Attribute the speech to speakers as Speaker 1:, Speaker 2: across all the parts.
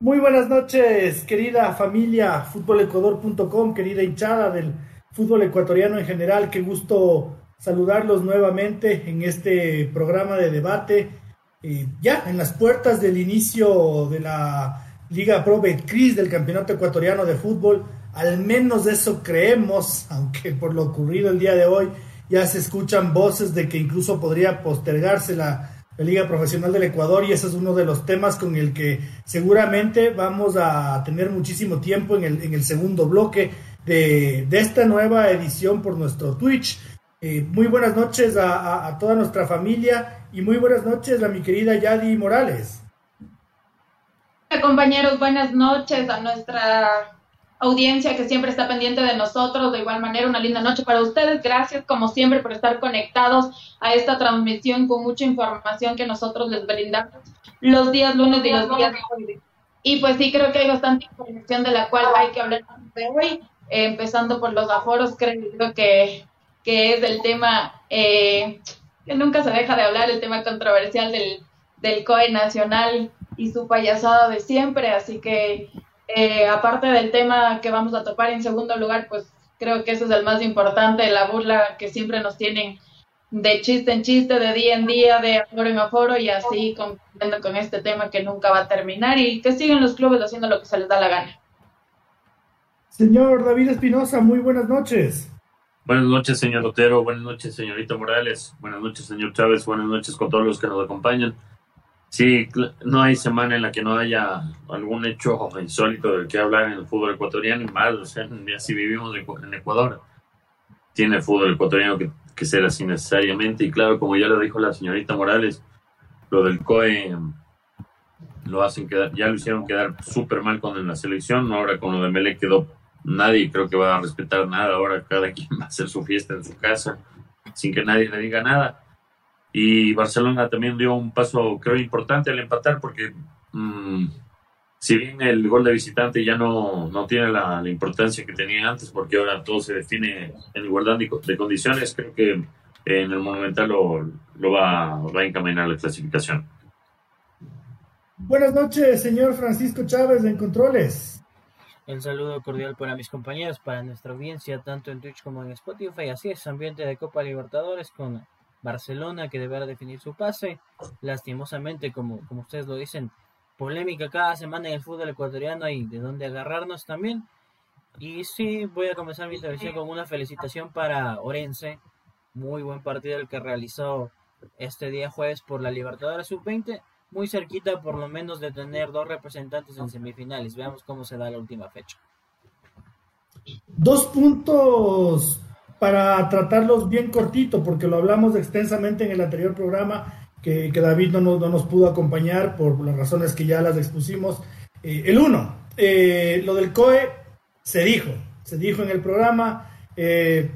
Speaker 1: Muy buenas noches, querida familia futbolecuador.com, querida hinchada del fútbol ecuatoriano en general. Qué gusto saludarlos nuevamente en este programa de debate. Eh, ya en las puertas del inicio de la Liga Pro Betcris del Campeonato Ecuatoriano de Fútbol, al menos eso creemos, aunque por lo ocurrido el día de hoy ya se escuchan voces de que incluso podría postergarse la la Liga Profesional del Ecuador y ese es uno de los temas con el que seguramente vamos a tener muchísimo tiempo en el, en el segundo bloque de, esta nueva edición por nuestro Twitch. Eh, muy buenas noches a, a, toda nuestra familia y muy buenas noches a mi querida Yadi Morales.
Speaker 2: Compañeros, buenas noches a nuestra audiencia que siempre está pendiente de nosotros. De igual manera, una linda noche para ustedes. Gracias, como siempre, por estar conectados a esta transmisión con mucha información que nosotros les brindamos los días lunes y los días jueves. Y pues sí, creo que hay bastante información de la cual hay que hablar de hoy, eh, empezando por los aforos, creo que, que es el tema eh, que nunca se deja de hablar, el tema controversial del, del COE nacional y su payasada de siempre, así que eh, aparte del tema que vamos a topar en segundo lugar, pues creo que ese es el más importante, la burla que siempre nos tienen de chiste en chiste, de día en día, de aforo en aforo y así concluyendo con este tema que nunca va a terminar y que siguen los clubes haciendo lo que se les da la gana.
Speaker 1: Señor David Espinosa, muy buenas noches.
Speaker 3: Buenas noches, señor Otero. Buenas noches, señorita Morales. Buenas noches, señor Chávez. Buenas noches con todos los que nos acompañan. Sí, no hay semana en la que no haya algún hecho insólito del que hablar en el fútbol ecuatoriano y más, o sea, si vivimos en Ecuador, tiene fútbol ecuatoriano que, ser así necesariamente. Y claro, como ya lo dijo la señorita Morales, lo del COE lo hacen quedar, ya lo hicieron quedar súper mal con la selección, ahora con lo de Mele quedó nadie creo que va a respetar nada, ahora cada quien va a hacer su fiesta en su casa sin que nadie le diga nada y Barcelona también dio un paso, creo, importante al empatar, porque mm, si bien el gol de visitante ya no, no tiene la, importancia que tenía antes, porque ahora todo se define en igualdad de, condiciones, creo que en el Monumental lo, lo va, va a encaminar la clasificación.
Speaker 1: Buenas noches, señor Francisco Chávez en Controles.
Speaker 4: Un saludo cordial para mis compañeros, para nuestra audiencia, tanto en Twitch como en Spotify. Así es, ambiente de Copa Libertadores con Barcelona que deberá definir su pase. Lastimosamente, como, como ustedes lo dicen, polémica cada semana en el fútbol ecuatoriano y de dónde agarrarnos también. Y sí, voy a comenzar mi intervención con una felicitación para Orense. Muy buen partido el que realizó este día jueves por la Libertadores Sub-20. Muy cerquita por lo menos de tener dos representantes en semifinales. Veamos cómo se da la última fecha.
Speaker 1: Dos puntos para tratarlos bien cortito, porque lo hablamos extensamente en el anterior programa, que, David no nos, no nos, pudo acompañar por las razones que ya las expusimos. Eh, el uno, eh, lo del COE se dijo, se dijo en el programa, eh,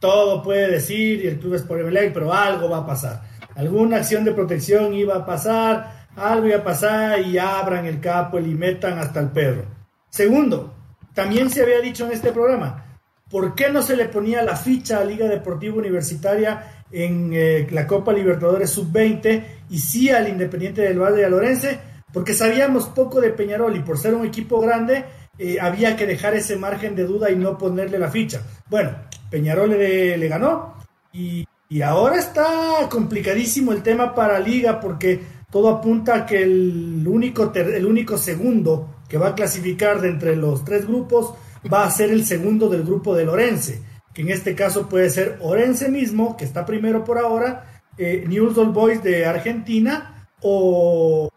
Speaker 1: todo puede decir, y el club es por Emelec, pero algo va a pasar. Alguna acción de protección iba a pasar, algo iba a pasar y abran el capo y metan hasta el perro. Segundo, también se había dicho en este programa, ¿Por qué no se le ponía la ficha a Liga Deportiva Universitaria en eh, la Copa Libertadores Sub-20 y sí al Independiente del Valle de Lorense? Porque sabíamos poco de Peñarol y por ser un equipo grande eh, había que dejar ese margen de duda y no ponerle la ficha. Bueno, Peñarol le, ganó y, ahora está complicadísimo el tema para Liga porque todo apunta a que el único, el único segundo que va a clasificar de entre los tres grupos va a ser el segundo del grupo de Lorense, que en este caso puede ser Orense mismo, que está primero por ahora, eh, News Old Boys de Argentina o,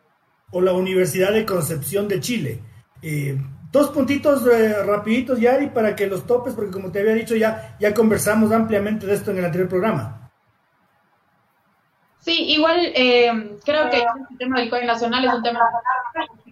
Speaker 1: la Universidad de Concepción de Chile. Eh, dos puntitos eh, rapiditos, Yari, para que los topes, porque como te había dicho, ya, ya conversamos ampliamente de esto en el anterior programa.
Speaker 2: Sí, igual eh, creo que el tema del COE nacional es un tema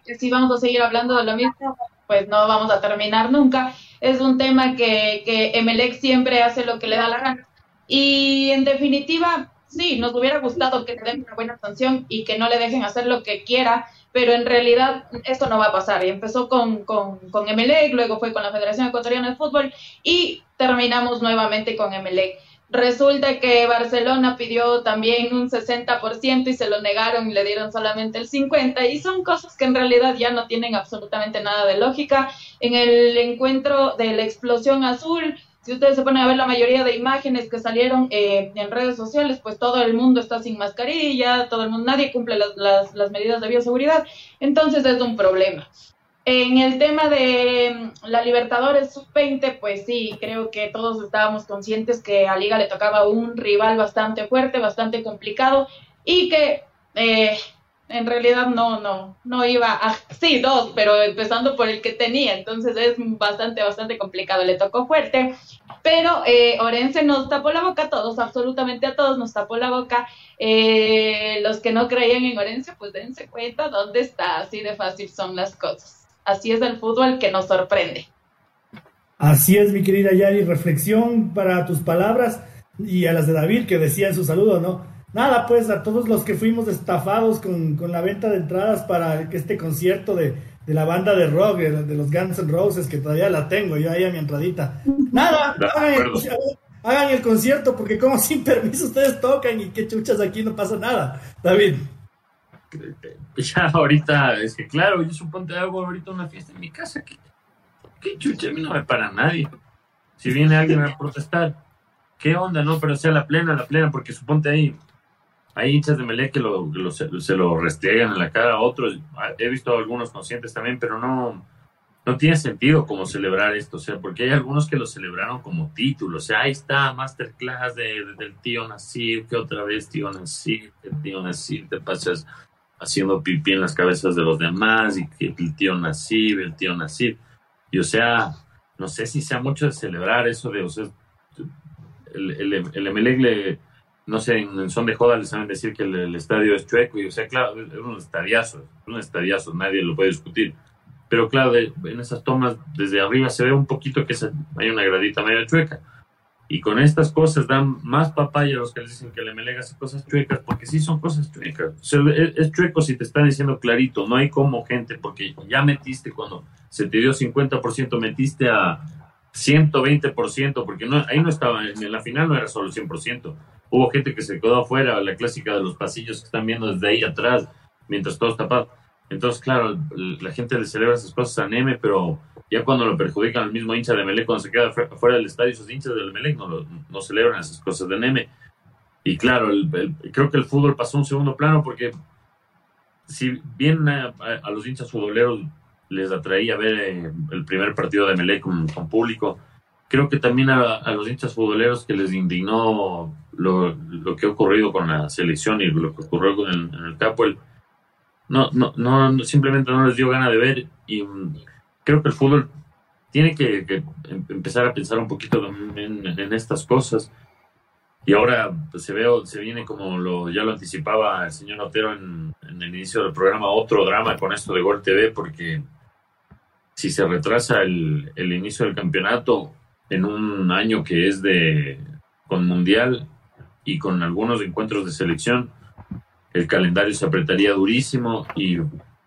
Speaker 2: que si vamos a seguir hablando de lo mismo, pues no vamos a terminar nunca. Es un tema que, que Emelec siempre hace lo que le da la gana. Y en definitiva, sí, nos hubiera gustado que le den una buena sanción y que no le dejen hacer lo que quiera, pero en realidad esto no va a pasar. Y empezó con, con, Emelec, luego fue con la Federación Ecuatoriana de Fútbol y terminamos nuevamente con Emelec. Resulta que Barcelona pidió también un 60% y se lo negaron y le dieron solamente el 50% y son cosas que en realidad ya no tienen absolutamente nada de lógica. En el encuentro de la explosión azul, si ustedes se ponen a ver la mayoría de imágenes que salieron eh, en redes sociales, pues todo el mundo está sin mascarilla, todo el mundo, nadie cumple las, las, las medidas de bioseguridad, entonces es un problema. En el tema de mm, la Libertadores Sub-20, pues sí, creo que todos estábamos conscientes que a Liga le tocaba un rival bastante fuerte, bastante complicado y que eh, en realidad no, no, no iba a, sí, dos, pero empezando por el que tenía, entonces es bastante, bastante complicado, le tocó fuerte, pero eh, Orense nos tapó la boca a todos, absolutamente a todos nos tapó la boca, eh, los que no creían en Orense, pues dense cuenta dónde está, así de fácil son las cosas así es el fútbol que nos sorprende.
Speaker 1: Así es, mi querida Yari, reflexión para tus palabras y a las de David que decía en su saludo, ¿no? Nada, pues a todos los que fuimos estafados con, la venta de entradas para este concierto de, la banda de rock, de, los Guns N' Roses, que todavía la tengo, yo ahí a mi entradita. Nada, hagan el, concierto, porque como sin permiso ustedes tocan y qué chuchas aquí no pasa nada. David.
Speaker 3: ya ahorita, es que claro, yo supongo hago ahorita una fiesta en mi casa, que, que chucha, a mí no me para nadie. Si viene alguien a protestar, ¿qué onda? No, pero sea la plena, la plena, porque suponte ahí, hay hinchas de Melé que, lo, se, lo restregan en la cara a otros. He visto algunos conscientes también, pero no, no tiene sentido como celebrar esto, o sea, porque hay algunos que lo celebraron como título, o sea, ahí está, masterclass de, del tío Nasir, que otra vez tío Nasir, el tío Nasir, te pasas haciendo pipí en las cabezas de los demás y que el tío Nasib, el tío Nasib. Y o sea, no sé si sea mucho de celebrar eso de, o sea, el, el, el le, no sé, en, son de joda les saben decir que el, estadio es chueco y o sea, claro, es un estadiazo, es un estadiazo, nadie lo puede discutir. Pero claro, en esas tomas desde arriba se ve un poquito que hay una gradita medio chueca y con estas cosas dan más papaya a los que les dicen que le Emelec hace cosas chuecas, porque sí son cosas chuecas. es, chueco si te están diciendo clarito, no hay como gente, porque ya metiste cuando se te dio 50%, metiste a 120%, porque no, ahí no estaba, en la final no era solo 100%. Hubo gente que se quedó afuera, la clásica de los pasillos que están viendo desde ahí atrás, mientras todos tapados. Entonces, claro, la gente le celebra esas cosas a Neme, pero ya cuando lo perjudican al mismo hincha de Melec, cuando se queda fuera del estadio, esos hinchas del Melec no, no celebran esas cosas de Neme. Y claro, creo que el fútbol pasó a un segundo plano porque si bien a, los hinchas futboleros les atraía ver eh, el primer partido de Melec con, público, creo que también a, los hinchas futboleros que les indignó lo, que ha ocurrido con la selección y lo que ocurrió con el, en el Capo, no, no, no, simplemente no les dio gana de ver y creo que el fútbol tiene que, em, empezar a pensar un poquito en, en estas cosas. Y ahora pues, se, veo, se viene como lo, ya lo anticipaba el señor Otero en, el inicio del programa, otro drama con esto de Gol TV, porque si se retrasa el, el inicio del campeonato en un año que es de con mundial y con algunos encuentros de selección, el calendario se apretaría durísimo y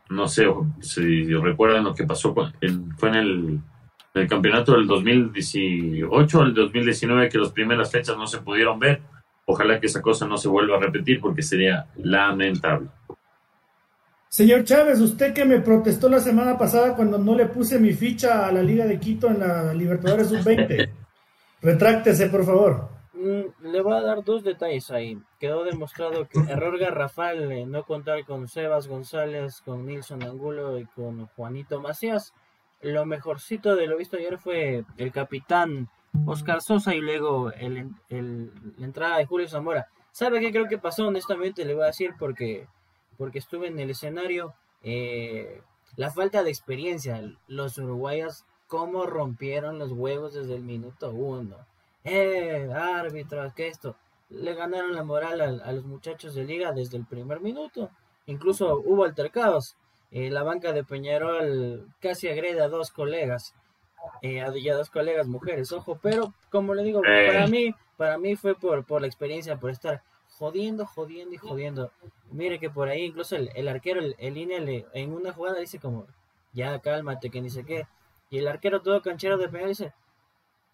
Speaker 3: no sé si recuerdan lo que pasó, en, fue en el, el, campeonato del 2018 o el 2019 que las primeras fechas no se pudieron ver. Ojalá que esa cosa no se vuelva a repetir porque sería lamentable.
Speaker 1: Señor Chávez, usted que me protestó la semana pasada cuando no le puse mi ficha a la Liga de Quito en la Libertadores Sub-20, retráctese, por favor.
Speaker 4: Mm, le voy a dar dos detalles ahí. Quedó demostrado que error garrafal no contar con Sebas González, con Nilson Angulo y con Juanito Macías. Lo mejorcito de lo visto ayer fue el capitán Oscar Sosa y luego el, la entrada de Julio Zamora. ¿Sabe qué creo que pasó? Honestamente le voy a decir porque, porque estuve en el escenario. Eh, la falta de experiencia. Los uruguayos, cómo rompieron los huevos desde el minuto uno eh, árbitros, que esto. Le ganaron la moral a, los muchachos de liga desde el primer minuto. Incluso hubo altercados. Eh, la banca de Peñarol casi agrede a dos colegas. Eh, a dos colegas mujeres, ojo, pero como le digo, eh. para mí, para mí fue por, por la experiencia, por estar jodiendo, jodiendo y jodiendo. Mire que por ahí incluso el, arquero, el, el en una jugada dice como, ya cálmate, que ni sé qué. Y el arquero todo canchero de Peñarol dice,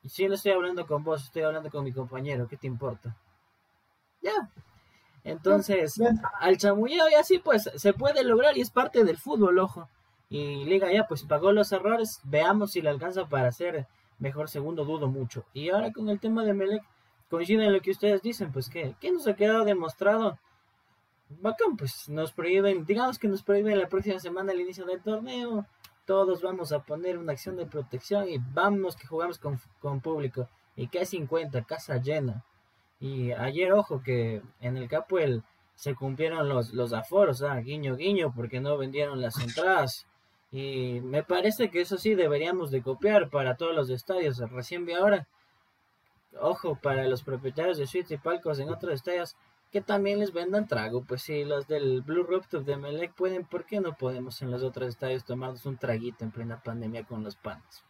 Speaker 4: Y si no estoy hablando con vos, estoy hablando con mi compañero, ¿qué te importa? Ya. Entonces, al chamulleo y así pues se puede lograr y es parte del fútbol, ojo. Y Liga ya pues pagó los errores, veamos si le alcanza para hacer mejor segundo, dudo mucho. Y ahora con el tema de Melec, coincide en lo que ustedes dicen, pues que, ¿qué nos ha quedado demostrado? Bacán, pues nos prohíben, digamos que nos prohíben la próxima semana el inicio del torneo, todos vamos a poner una acción de protección y vamos que jugamos con, con público. Y que 50, casa llena. Y ayer, ojo, que en el Capuel se cumplieron los, los aforos, ah, guiño, guiño, porque no vendieron las entradas. Y me parece que eso sí deberíamos de copiar para todos los estadios. Recién vi ahora, ojo, para los propietarios de suites y palcos en otros estadios, que también les vendan trago. Pues si los del Blue Rooftop de Melec pueden, ¿por qué no podemos en los otros estadios tomarnos un traguito en plena pandemia con los panes?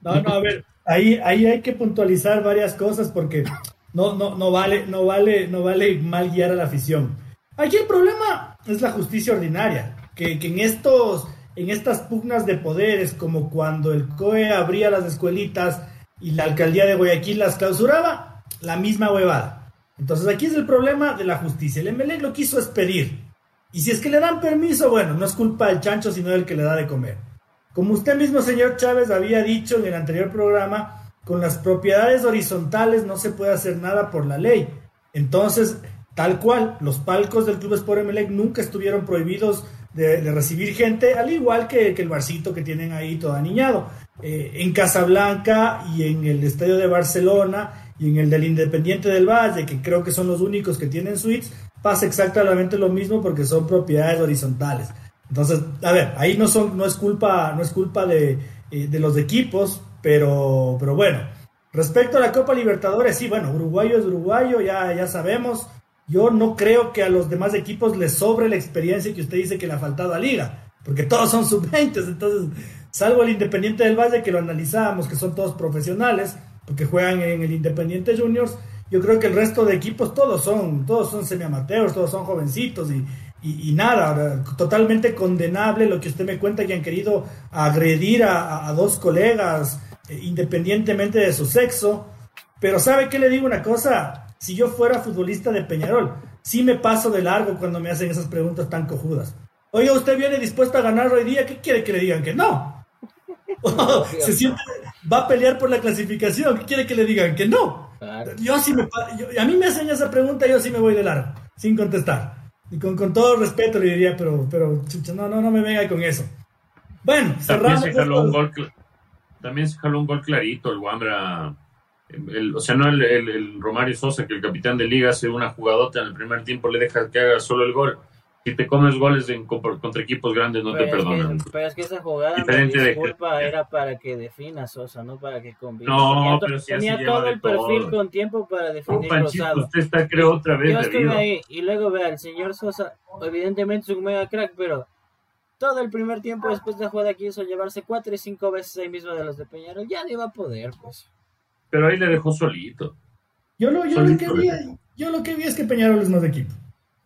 Speaker 1: No, no, a ver, ahí, ahí hay que puntualizar varias cosas porque no, no, no vale, no vale, no vale mal guiar a la afición. Aquí el problema es la justicia ordinaria, que, que en estos, en estas pugnas de poderes, como cuando el COE abría las escuelitas y la alcaldía de Guayaquil las clausuraba, la misma huevada. Entonces aquí es el problema de la justicia. El Emelec lo quiso es pedir. Y si es que le dan permiso, bueno, no es culpa del chancho, sino del que le da de comer. Como usted mismo, señor Chávez, había dicho en el anterior programa, con las propiedades horizontales no se puede hacer nada por la ley. Entonces, tal cual, los palcos del Club Sport Emelec nunca estuvieron prohibidos de, recibir gente, al igual que, el barcito que tienen ahí todo aniñado. Eh, en Casablanca y en el Estadio de Barcelona y en el del Independiente del Valle, que creo que son los únicos que tienen suites, pasa exactamente lo mismo porque son propiedades horizontales. Entonces, a ver, ahí no son, no es culpa, no es culpa de, eh, de los equipos, pero, pero bueno. Respecto a la Copa Libertadores, sí, bueno, uruguayo es uruguayo, ya, ya sabemos. Yo no creo que a los demás equipos les sobre la experiencia que usted dice que le ha faltado a Liga, porque todos son sub-20, entonces, salvo el Independiente del Valle que lo analizábamos, que son todos profesionales, porque juegan en el Independiente Juniors. Yo creo que el resto de equipos todos son, todos son semiamateurs, todos son jovencitos y, y, nada, totalmente condenable lo que usted me cuenta que han querido agredir a, dos colegas eh, independientemente de su sexo. Pero ¿sabe qué le digo una cosa? Si yo fuera futbolista de Peñarol, sí me paso de largo cuando me hacen esas preguntas tan cojudas. Oiga, ¿usted viene dispuesto a ganar hoy día? ¿Qué quiere que le digan? Que no. se siente, va a pelear por la clasificación. ¿Qué quiere que le digan? Que no. Yo sí me, a mí me hacen esa pregunta, yo sí me voy de largo, sin contestar. Y con, con todo respeto le diría, pero, pero, chucha, no, no, no me venga con eso. Bueno,
Speaker 3: también se jaló un gol, también se jaló un gol clarito el Wambra. o sea, no el, el, el, Romario Sosa, que el capitán de liga hace una jugadota en el primer tiempo, le deja que haga solo el gol si te comes goles en, contra equipos grandes, no te perdonan.
Speaker 4: pero es que esa jugada, Diferente me disculpa, era para que defina Sosa, no para que combine.
Speaker 3: No, pero si
Speaker 4: Tenía todo el perfil con tiempo para definir
Speaker 3: Panchito, Usted está, creo, otra vez.
Speaker 4: ahí, y luego vea, el señor Sosa, evidentemente es un mega crack, pero todo el primer tiempo después de la jugada quiso llevarse cuatro y cinco veces ahí mismo de los de Peñarol. Ya no iba a poder, pues.
Speaker 3: Pero ahí le dejó solito.
Speaker 1: Yo lo, yo lo que vi, yo lo que vi es que Peñarol es más de equipo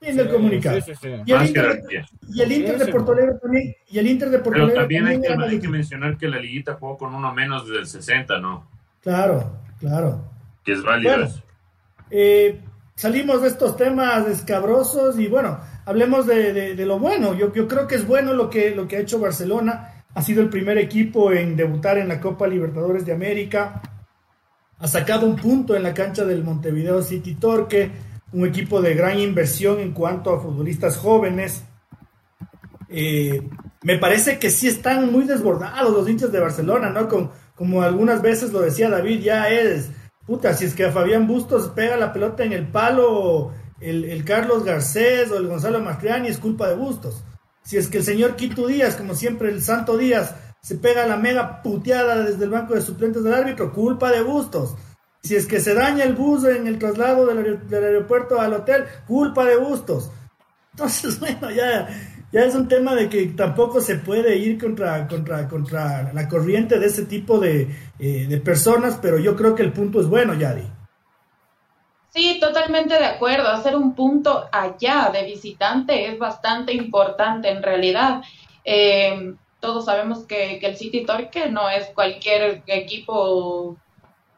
Speaker 1: en el comunicado. y, el Inter, y, el Inter, de Porto Alegre también. Y el Inter de Porto
Speaker 3: Pero también, hay, que, hay que, mencionar que la liguita jugó con uno menos desde el 60, ¿no?
Speaker 1: Claro, claro.
Speaker 3: Que es válido
Speaker 1: eh, salimos de estos temas escabrosos y bueno, hablemos de, de, lo bueno. Yo, yo, creo que es bueno lo que, lo que ha hecho Barcelona. Ha sido el primer equipo en debutar en la Copa Libertadores de América. Ha sacado un punto en la cancha del Montevideo City Torque un equipo de gran inversión en cuanto a futbolistas jóvenes. Eh, me parece que sí están muy desbordados los hinchas de Barcelona, ¿no? Como algunas veces lo decía David, ya es, puta, si es que a Fabián Bustos pega la pelota en el palo, el, Carlos Garcés o el Gonzalo Mastriani es culpa de Bustos. Si es que el señor Quito Díaz, como siempre el Santo Díaz, se pega la mega puteada desde el banco de suplentes del árbitro, culpa de Bustos. Si es que se daña el bus en el traslado del, aeropuerto al hotel, culpa de Bustos. Entonces, bueno, ya, ya es un tema de que tampoco se puede ir contra, contra, contra la corriente de ese tipo de, eh, de personas, pero yo creo que el punto es bueno, Yadi.
Speaker 2: Sí, totalmente de acuerdo. Hacer un punto allá de visitante es bastante importante en realidad. Eh, todos sabemos que, que, el City Torque no es cualquier equipo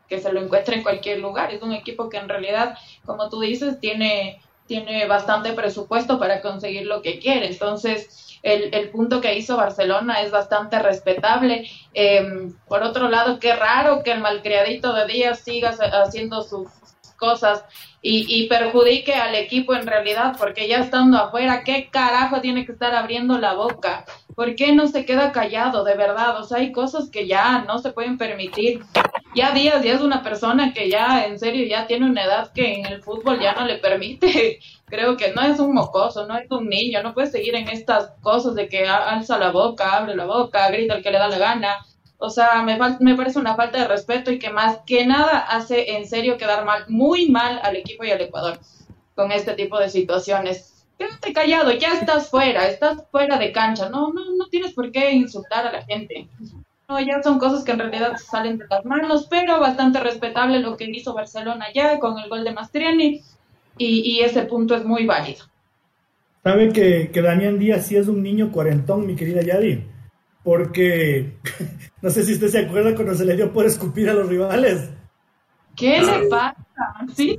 Speaker 2: que se lo encuentre en cualquier lugar. Es un equipo que en realidad, como tú dices, tiene, tiene bastante presupuesto para conseguir lo que quiere. Entonces, el, el punto que hizo Barcelona es bastante respetable. Em, por otro lado, qué raro que el malcriadito de Díaz siga haciendo sus cosas y, y, perjudique al equipo en realidad, porque ya estando afuera, ¿qué carajo tiene que estar abriendo la boca? ¿Por qué no se queda callado, de verdad? O sea, hay cosas que ya no se pueden permitir. Ya Díaz ya es una persona que ya, en serio, ya tiene una edad que en el fútbol ya no le permite. Creo que no es un mocoso, no es un niño, no puede seguir en estas cosas de que alza la boca, abre la boca, grita el que le da la gana. O sea, me, me parece una falta de respeto y que más que nada hace en serio quedar mal, muy mal al equipo y al Ecuador con este tipo de situaciones quédate callado, ya estás fuera, estás fuera de cancha, no, no, no tienes por qué insultar a la gente. No, ya son cosas que en realidad salen de las manos, pero bastante respetable lo que hizo Barcelona ya con el gol de Mastriani y, ese punto es muy válido.
Speaker 1: Sabe que, que Daniel Díaz sí es un niño cuarentón, mi querida Yadi, porque no sé si usted se acuerda cuando se le dio por escupir a los rivales.
Speaker 2: ¿Qué le pasa? Sí.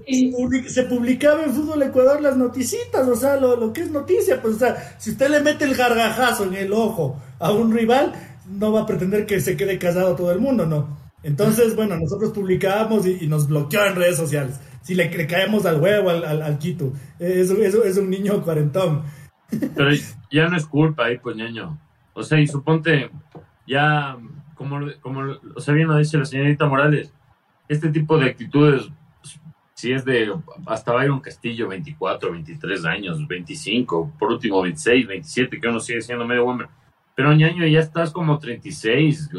Speaker 1: Se publicaba en Fútbol Ecuador las noticitas, o sea, lo, que es noticia, pues, o sea, si usted le mete el gargajazo en el ojo a un rival, no va a pretender que se quede casado todo el mundo, ¿no? Entonces, bueno, nosotros publicábamos y, nos bloqueó en redes sociales. Si le, caemos al huevo, al, Quito, eso es un niño cuarentón.
Speaker 3: Pero ya no es culpa ahí, pues. O sea, y suponte, ya, como, como o sea, bien lo dice la señorita Morales, este tipo de actitudes, si es de hasta Byron Castillo, 24, 23 años, 25, por último 26, 27, que uno sigue siendo medio hombre. Pero ñaño, ya estás como 36,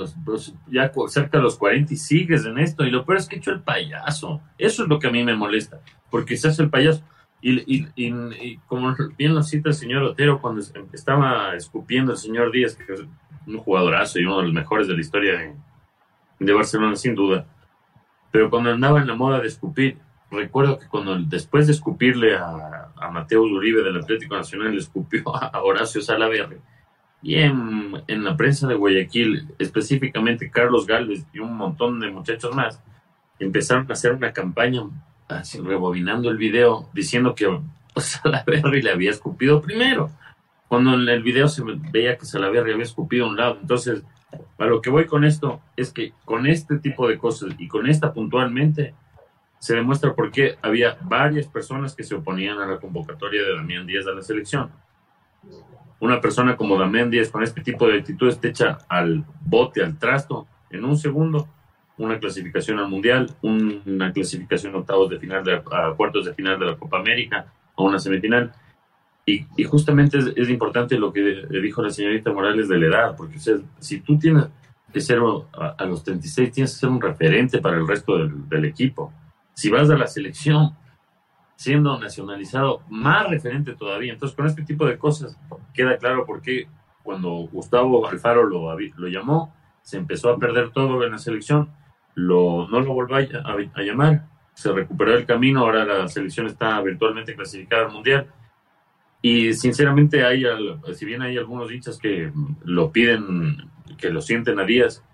Speaker 3: ya cerca de los 40 y sigues en esto. Y lo peor es que he el payaso. Eso es lo que a mí me molesta, porque se hace el payaso. Y, y, como bien lo cita el señor Otero, cuando estaba escupiendo el señor Díaz, que es un jugadorazo y uno de los mejores de la historia de, de Barcelona, sin duda pero cuando andaba en la moda de escupir, recuerdo que cuando después de escupirle a, a Mateo Uribe del Atlético Nacional, le escupió a, Horacio Salaverre. Y en, en, la prensa de Guayaquil, específicamente Carlos Galvez y un montón de muchachos más, empezaron a hacer una campaña, así rebobinando el video, diciendo que Salaverre le había escupido primero, cuando en el video se veía que Salaverre había escupido a un lado. Entonces, a lo que voy con esto es que con este tipo de cosas y con esta puntualmente se demuestra por qué había varias personas que se oponían a la convocatoria de Damián Díaz a la selección. Una persona como Damián Díaz con este tipo de actitudes te echa al bote, al trasto, en un segundo, una clasificación al Mundial, una clasificación a octavos de final, de, a cuartos de final de la Copa América, o una semifinal y, justamente es, importante lo que dijo la señorita Morales de la edad, porque si tú tienes que ser a, los 36, tienes que ser un referente para el resto del, equipo. Si vas a la selección siendo nacionalizado, más referente todavía. Entonces, con este tipo de cosas queda claro por qué cuando Gustavo Alfaro lo, lo llamó, se empezó a perder todo en la selección, lo, no lo volvió a, a llamar, se recuperó el camino, ahora la selección está virtualmente clasificada al Mundial y sinceramente, hay, si bien hay algunos hinchas que lo piden, que lo sienten a Díaz,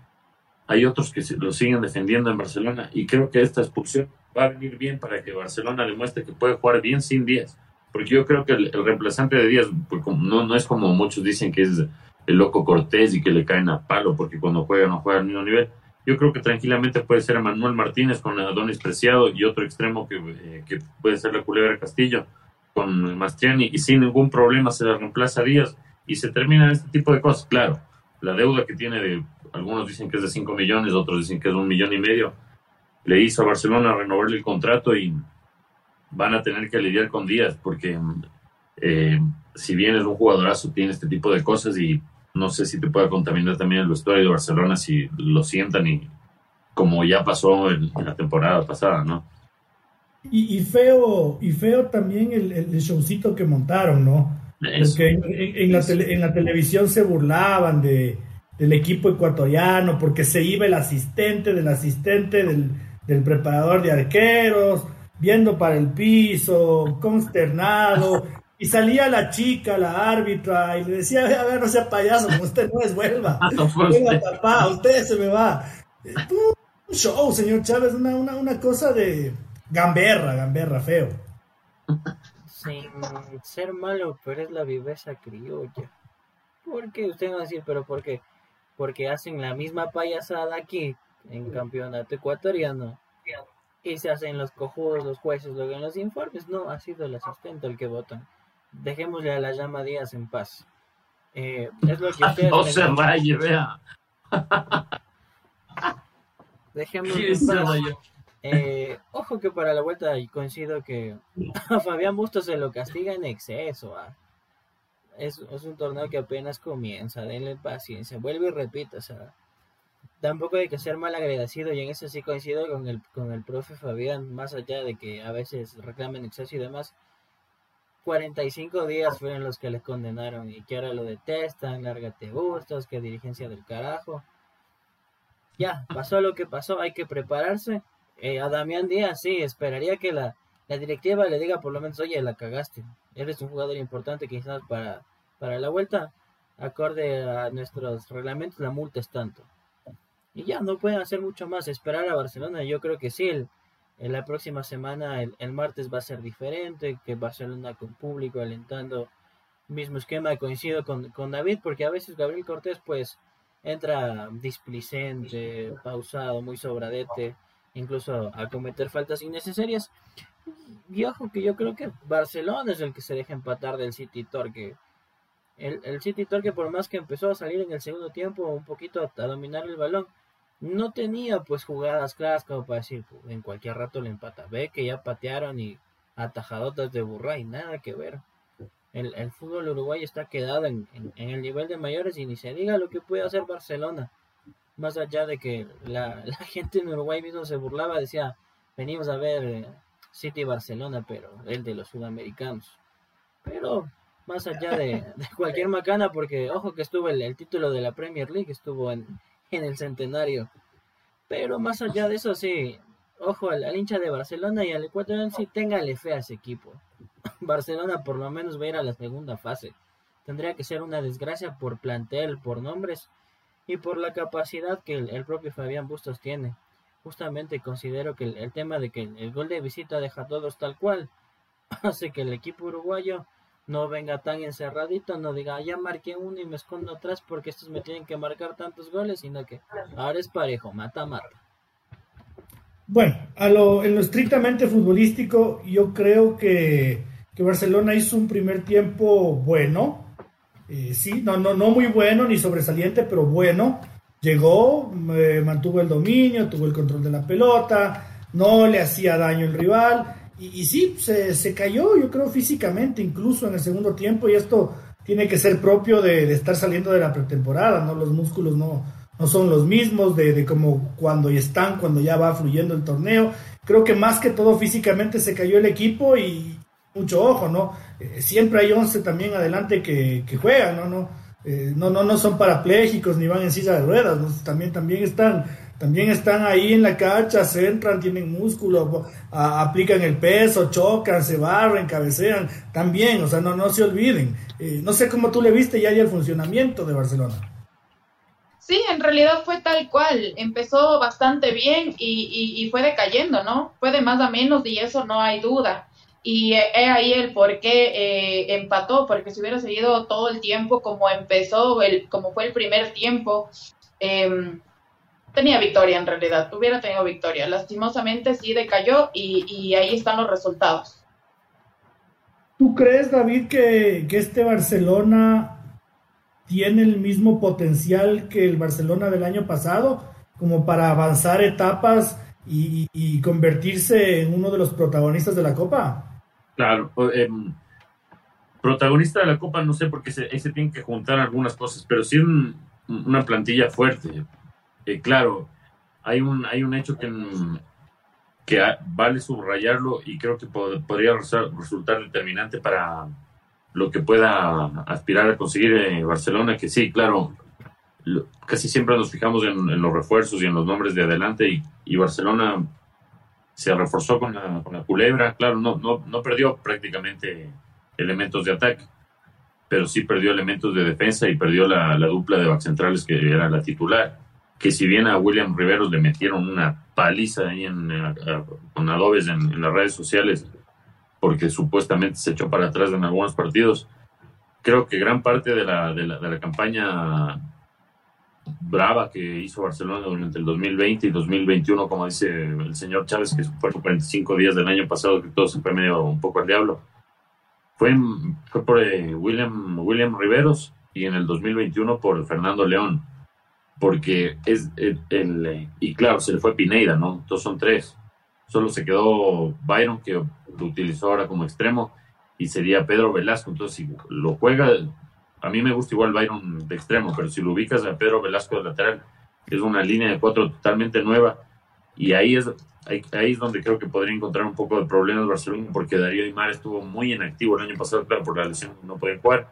Speaker 3: hay otros que lo siguen defendiendo en Barcelona. Y creo que esta expulsión va a venir bien para que Barcelona demuestre que puede jugar bien sin Díaz. Porque yo creo que el, reemplazante de Díaz pues, no, no es como muchos dicen que es el loco Cortés y que le caen a palo porque cuando juega no juega al mismo nivel. Yo creo que tranquilamente puede ser Manuel Martínez con Adonis Preciado y otro extremo que, eh, que puede ser la Culebra Castillo con Mastriani y sin ningún problema se le reemplaza a Díaz y se terminan este tipo de cosas. Claro, la deuda que tiene de, algunos dicen que es de 5 millones, otros dicen que es un millón y medio, le hizo a Barcelona renovarle el contrato y van a tener que lidiar con Díaz porque eh, si bien es un jugadorazo, tiene este tipo de cosas y no sé si te pueda contaminar también el vestuario de Barcelona si lo sientan y como ya pasó en la temporada pasada, ¿no?
Speaker 1: Y, feo, y feo también el, el, showcito que montaron, ¿no? Porque en, la en, la televisión se burlaban de, del equipo ecuatoriano, porque se iba el asistente del asistente del, del preparador de arqueros, viendo para el piso, consternado, y salía la chica, la árbitra, y le decía, a ver, no sea payaso, usted no es, vuelva, vuelva papá, usted se me va. Un show, señor Chávez, una, una, una cosa de gamberra, gamberra, feo.
Speaker 4: Sin ser malo, pero es la viveza criolla. ¿Por qué? Usted va a decir, pero ¿por qué? Porque hacen la misma payasada aquí, en campeonato ecuatoriano. Y se hacen los cojudos, los jueces, luego en los informes. No, ha sido el asistente el que votan. Dejémosle a la llama Díaz en paz. Eh, es lo que ustedes...
Speaker 3: No se vaya, vea.
Speaker 4: Dejémosle en paz. Eh, ojo que para la vuelta coincido que a Fabián Bustos se lo castiga en exceso. ¿ah? Es, es, un torneo que apenas comienza, denle paciencia, vuelve y repita, o sea, tampoco hay que ser mal agradecido y en eso sí coincido con el, con el profe Fabián, más allá de que a veces reclamen exceso y demás, 45 días fueron los que les condenaron y que ahora lo detestan, lárgate Bustos, que dirigencia del carajo. Ya, pasó lo que pasó, hay que prepararse eh, a Damián Díaz sí, esperaría que la, la, directiva le diga por lo menos, oye, la cagaste. Eres un jugador importante quizás para, para la vuelta. Acorde a nuestros reglamentos, la multa es tanto. Y ya, no pueden hacer mucho más. Esperar a Barcelona, yo creo que sí. El, en la próxima semana, el, el, martes va a ser diferente. Que Barcelona con público alentando. Mismo esquema, coincido con, con David, porque a veces Gabriel Cortés, pues, entra displicente, pausado, muy sobradete incluso a cometer faltas innecesarias. Y ojo que yo creo que Barcelona es el que se deja empatar del City Torque. El, el City Torque por más que empezó a salir en el segundo tiempo un poquito a, dominar el balón, no tenía pues jugadas claras como para decir, pues, en cualquier rato le empata. Ve que ya patearon y atajadotas de burra y nada que ver. El, el fútbol uruguayo está quedado en, en, el nivel de mayores y ni se diga lo que puede hacer Barcelona más allá de que la, la, gente en Uruguay mismo se burlaba, decía, venimos a ver eh, City Barcelona, pero el de los sudamericanos. Pero más allá de, cualquier macana, porque ojo que estuvo el, el, título de la Premier League, estuvo en, en el centenario. Pero más allá de eso, sí, ojo al, hincha de Barcelona y al Ecuador, sí, téngale fe a ese equipo. Barcelona por lo menos va a ir a la segunda fase. Tendría que ser una desgracia por plantel, por nombres, y por la capacidad que el, propio Fabián Bustos tiene. Justamente considero que el, tema de que el, el, gol de visita deja todos tal cual hace que el equipo uruguayo no venga tan encerradito, no diga ya marqué uno y me escondo atrás porque estos me tienen que marcar tantos goles, sino que ahora es parejo, mata mata.
Speaker 1: Bueno, a lo, en lo estrictamente futbolístico, yo creo que, que Barcelona hizo un primer tiempo bueno, eh, sí, no, no, no muy bueno ni sobresaliente, pero bueno. Llegó, eh, mantuvo el dominio, tuvo el control de la pelota, no le hacía daño el rival. Y, y sí, se, se, cayó, yo creo, físicamente, incluso en el segundo tiempo. Y esto tiene que ser propio de, estar saliendo de la pretemporada, ¿no? Los músculos no, no son los mismos de, de como cuando están, cuando ya va fluyendo el torneo. Creo que más que todo físicamente se cayó el equipo y mucho ojo, ¿no? Eh, siempre hay 11 también adelante que, que juegan, ¿no? No, eh, no, no, no son parapléjicos ni van en silla de ruedas, ¿no? también, también están también están ahí en la cancha, se entran, tienen músculo, aplican el peso, chocan, se barren, cabecean, también, o sea, no, no se olviden. Eh, no sé cómo tú le viste ya el funcionamiento de Barcelona.
Speaker 2: Sí, en realidad fue tal cual, empezó bastante bien y, y, fue decayendo, ¿no? Fue de más a menos y eso no hay duda y es ahí el por qué eh, empató, porque si hubiera seguido todo el tiempo como empezó, el, como fue el primer tiempo, eh, tenía victoria en realidad, hubiera tenido victoria. Lastimosamente sí decayó y, y ahí están los resultados.
Speaker 1: ¿Tú crees, David, que, que, este Barcelona tiene el mismo potencial que el Barcelona del año pasado, como para avanzar etapas y, y convertirse en uno de los protagonistas de la Copa?
Speaker 3: Claro, eh, protagonista de la Copa no sé porque se, se tienen que juntar algunas cosas, pero sí un, una plantilla fuerte. Eh, claro, hay un, hay un hecho que, que vale subrayarlo y creo que pod podría resultar determinante para lo que pueda aspirar a conseguir eh, Barcelona, que sí, claro, casi siempre nos fijamos en, en, los refuerzos y en los nombres de adelante y, y Barcelona se reforzó con la, con la culebra, claro, no, no, no perdió prácticamente elementos de ataque, pero sí perdió elementos de defensa y perdió la, la dupla de back centrales que era la titular. Que si bien a William Riveros le metieron una paliza ahí en, con adobes en, las redes sociales, porque supuestamente se echó para atrás en algunos partidos, creo que gran parte de la, de la, de la campaña brava que hizo Barcelona durante el 2020 y 2021, como dice el señor Chávez, que fue 45 días del año pasado, que todo se fue medio un poco al diablo. Fue, fue por eh, William, William Riveros y en el 2021 por Fernando León, porque es el, el, y claro, se le fue Pineida, ¿no? Entonces son tres. Solo se quedó Byron, que lo utilizó ahora como extremo, y sería Pedro Velasco. Entonces, si lo juega, a mí me gusta igual Byron de extremo, pero si lo ubicas a Pedro Velasco de lateral, es una línea de cuatro totalmente nueva. Y ahí es, ahí, es donde creo que podría encontrar un poco de problemas Barcelona, porque Darío Aymar estuvo muy inactivo el año pasado, claro, por la lesión no puede jugar.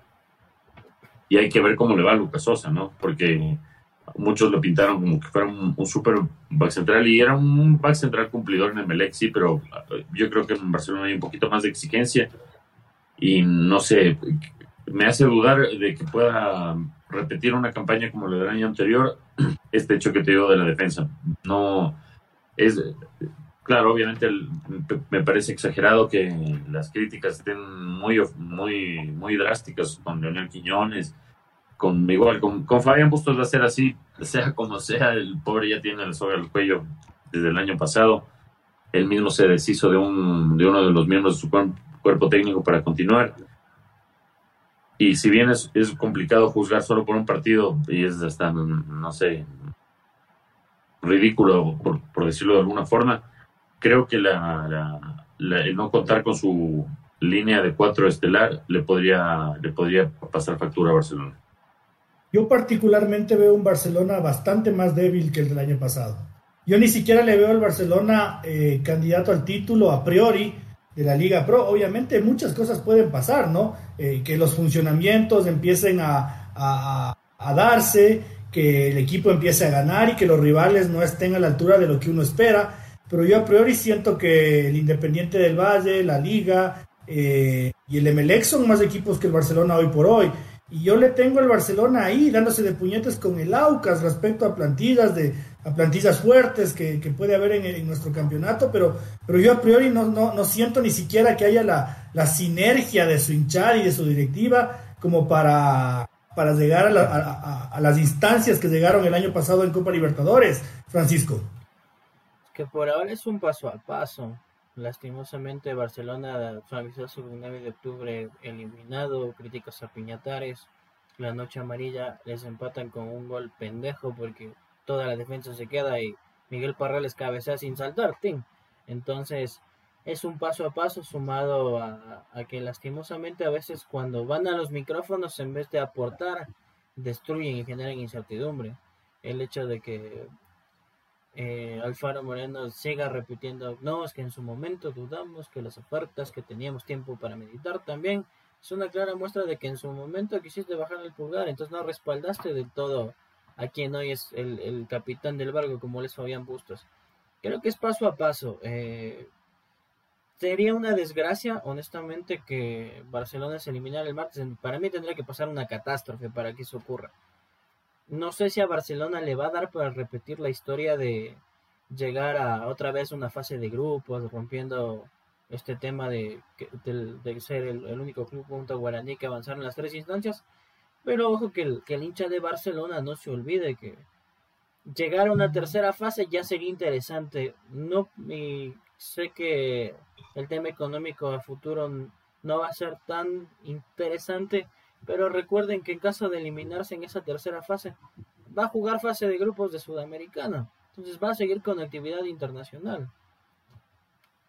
Speaker 3: Y hay que ver cómo le va a Lucas Sosa, ¿no? Porque muchos lo pintaron como que fuera un, super back central y era un back central cumplidor en el Melec, pero yo creo que en Barcelona hay un poquito más de exigencia y no sé, me hace dudar de que pueda repetir una campaña como la del año anterior, este hecho que te digo de la defensa. No es, claro, obviamente me parece exagerado que las críticas estén muy, muy, muy drásticas con Leonel Quiñones, con igual, con, con Fabián Bustos va a ser así, sea como sea, el pobre ya tiene el soga al cuello desde el año pasado. Él mismo se deshizo de, un, de uno de los miembros de su cuerpo técnico para continuar y si bien es, es complicado juzgar solo por un partido, y es hasta, no sé, ridículo, por, por decirlo de alguna forma, creo que la, el no contar con su línea de cuatro estelar le podría, le podría pasar factura a Barcelona.
Speaker 1: Yo particularmente veo un Barcelona bastante más débil que el del año pasado. Yo ni siquiera le veo al Barcelona eh, candidato al título a priori, de la Liga Pro. Obviamente muchas cosas pueden pasar, ¿no? Eh, que los funcionamientos empiecen a, a, darse, que el equipo empiece a ganar y que los rivales no estén a la altura de lo que uno espera. Pero yo a priori siento que el Independiente del Valle, la Liga eh, y el Emelec son más equipos que el Barcelona hoy por hoy. Y yo le tengo al Barcelona ahí dándose de puñetes con el Aucas respecto a plantillas de a plantillas fuertes que, puede haber en, nuestro campeonato, pero, pero yo a priori no, no, siento ni siquiera que haya la, la, sinergia de su hinchar y de su directiva como para, para llegar a, a, las instancias que llegaron el año pasado en Copa Libertadores, Francisco.
Speaker 4: Que por ahora es un paso a paso. Lastimosamente Barcelona finalizó su 9 de octubre eliminado, críticos a Piñatares, la noche amarilla les empatan con un gol pendejo porque toda la defensa se queda y Miguel Parrales cabecea sin saltar, Entonces, es un paso a paso sumado a, que lastimosamente a veces cuando van a los micrófonos en vez de aportar, destruyen y generan incertidumbre. El hecho de que eh, Alfaro Moreno siga repitiendo, no, es que en su momento dudamos que las ofertas, que teníamos tiempo para meditar también, es una clara muestra de que en su momento quisiste bajar el pulgar, entonces no respaldaste del todo a quien hoy es el, capitán del barco, como les Fabián Bustos. Creo que es paso a paso. Eh, sería una desgracia, honestamente, que Barcelona se eliminara el martes. Para mí tendría que pasar una catástrofe para que eso ocurra. No sé si a Barcelona le va a dar para repetir la historia de llegar a otra vez una fase de grupos, rompiendo este tema de, ser el, el, único club junto a Guaraní que avanzaron las tres instancias. Pero ojo que el, que el hincha de Barcelona no se olvide que llegar a una tercera fase ya sería interesante. No sé que el tema económico a futuro no va a ser tan interesante, pero recuerden que en caso de eliminarse en esa tercera fase, va a jugar fase de grupos de Sudamericana. Entonces va a seguir con actividad internacional.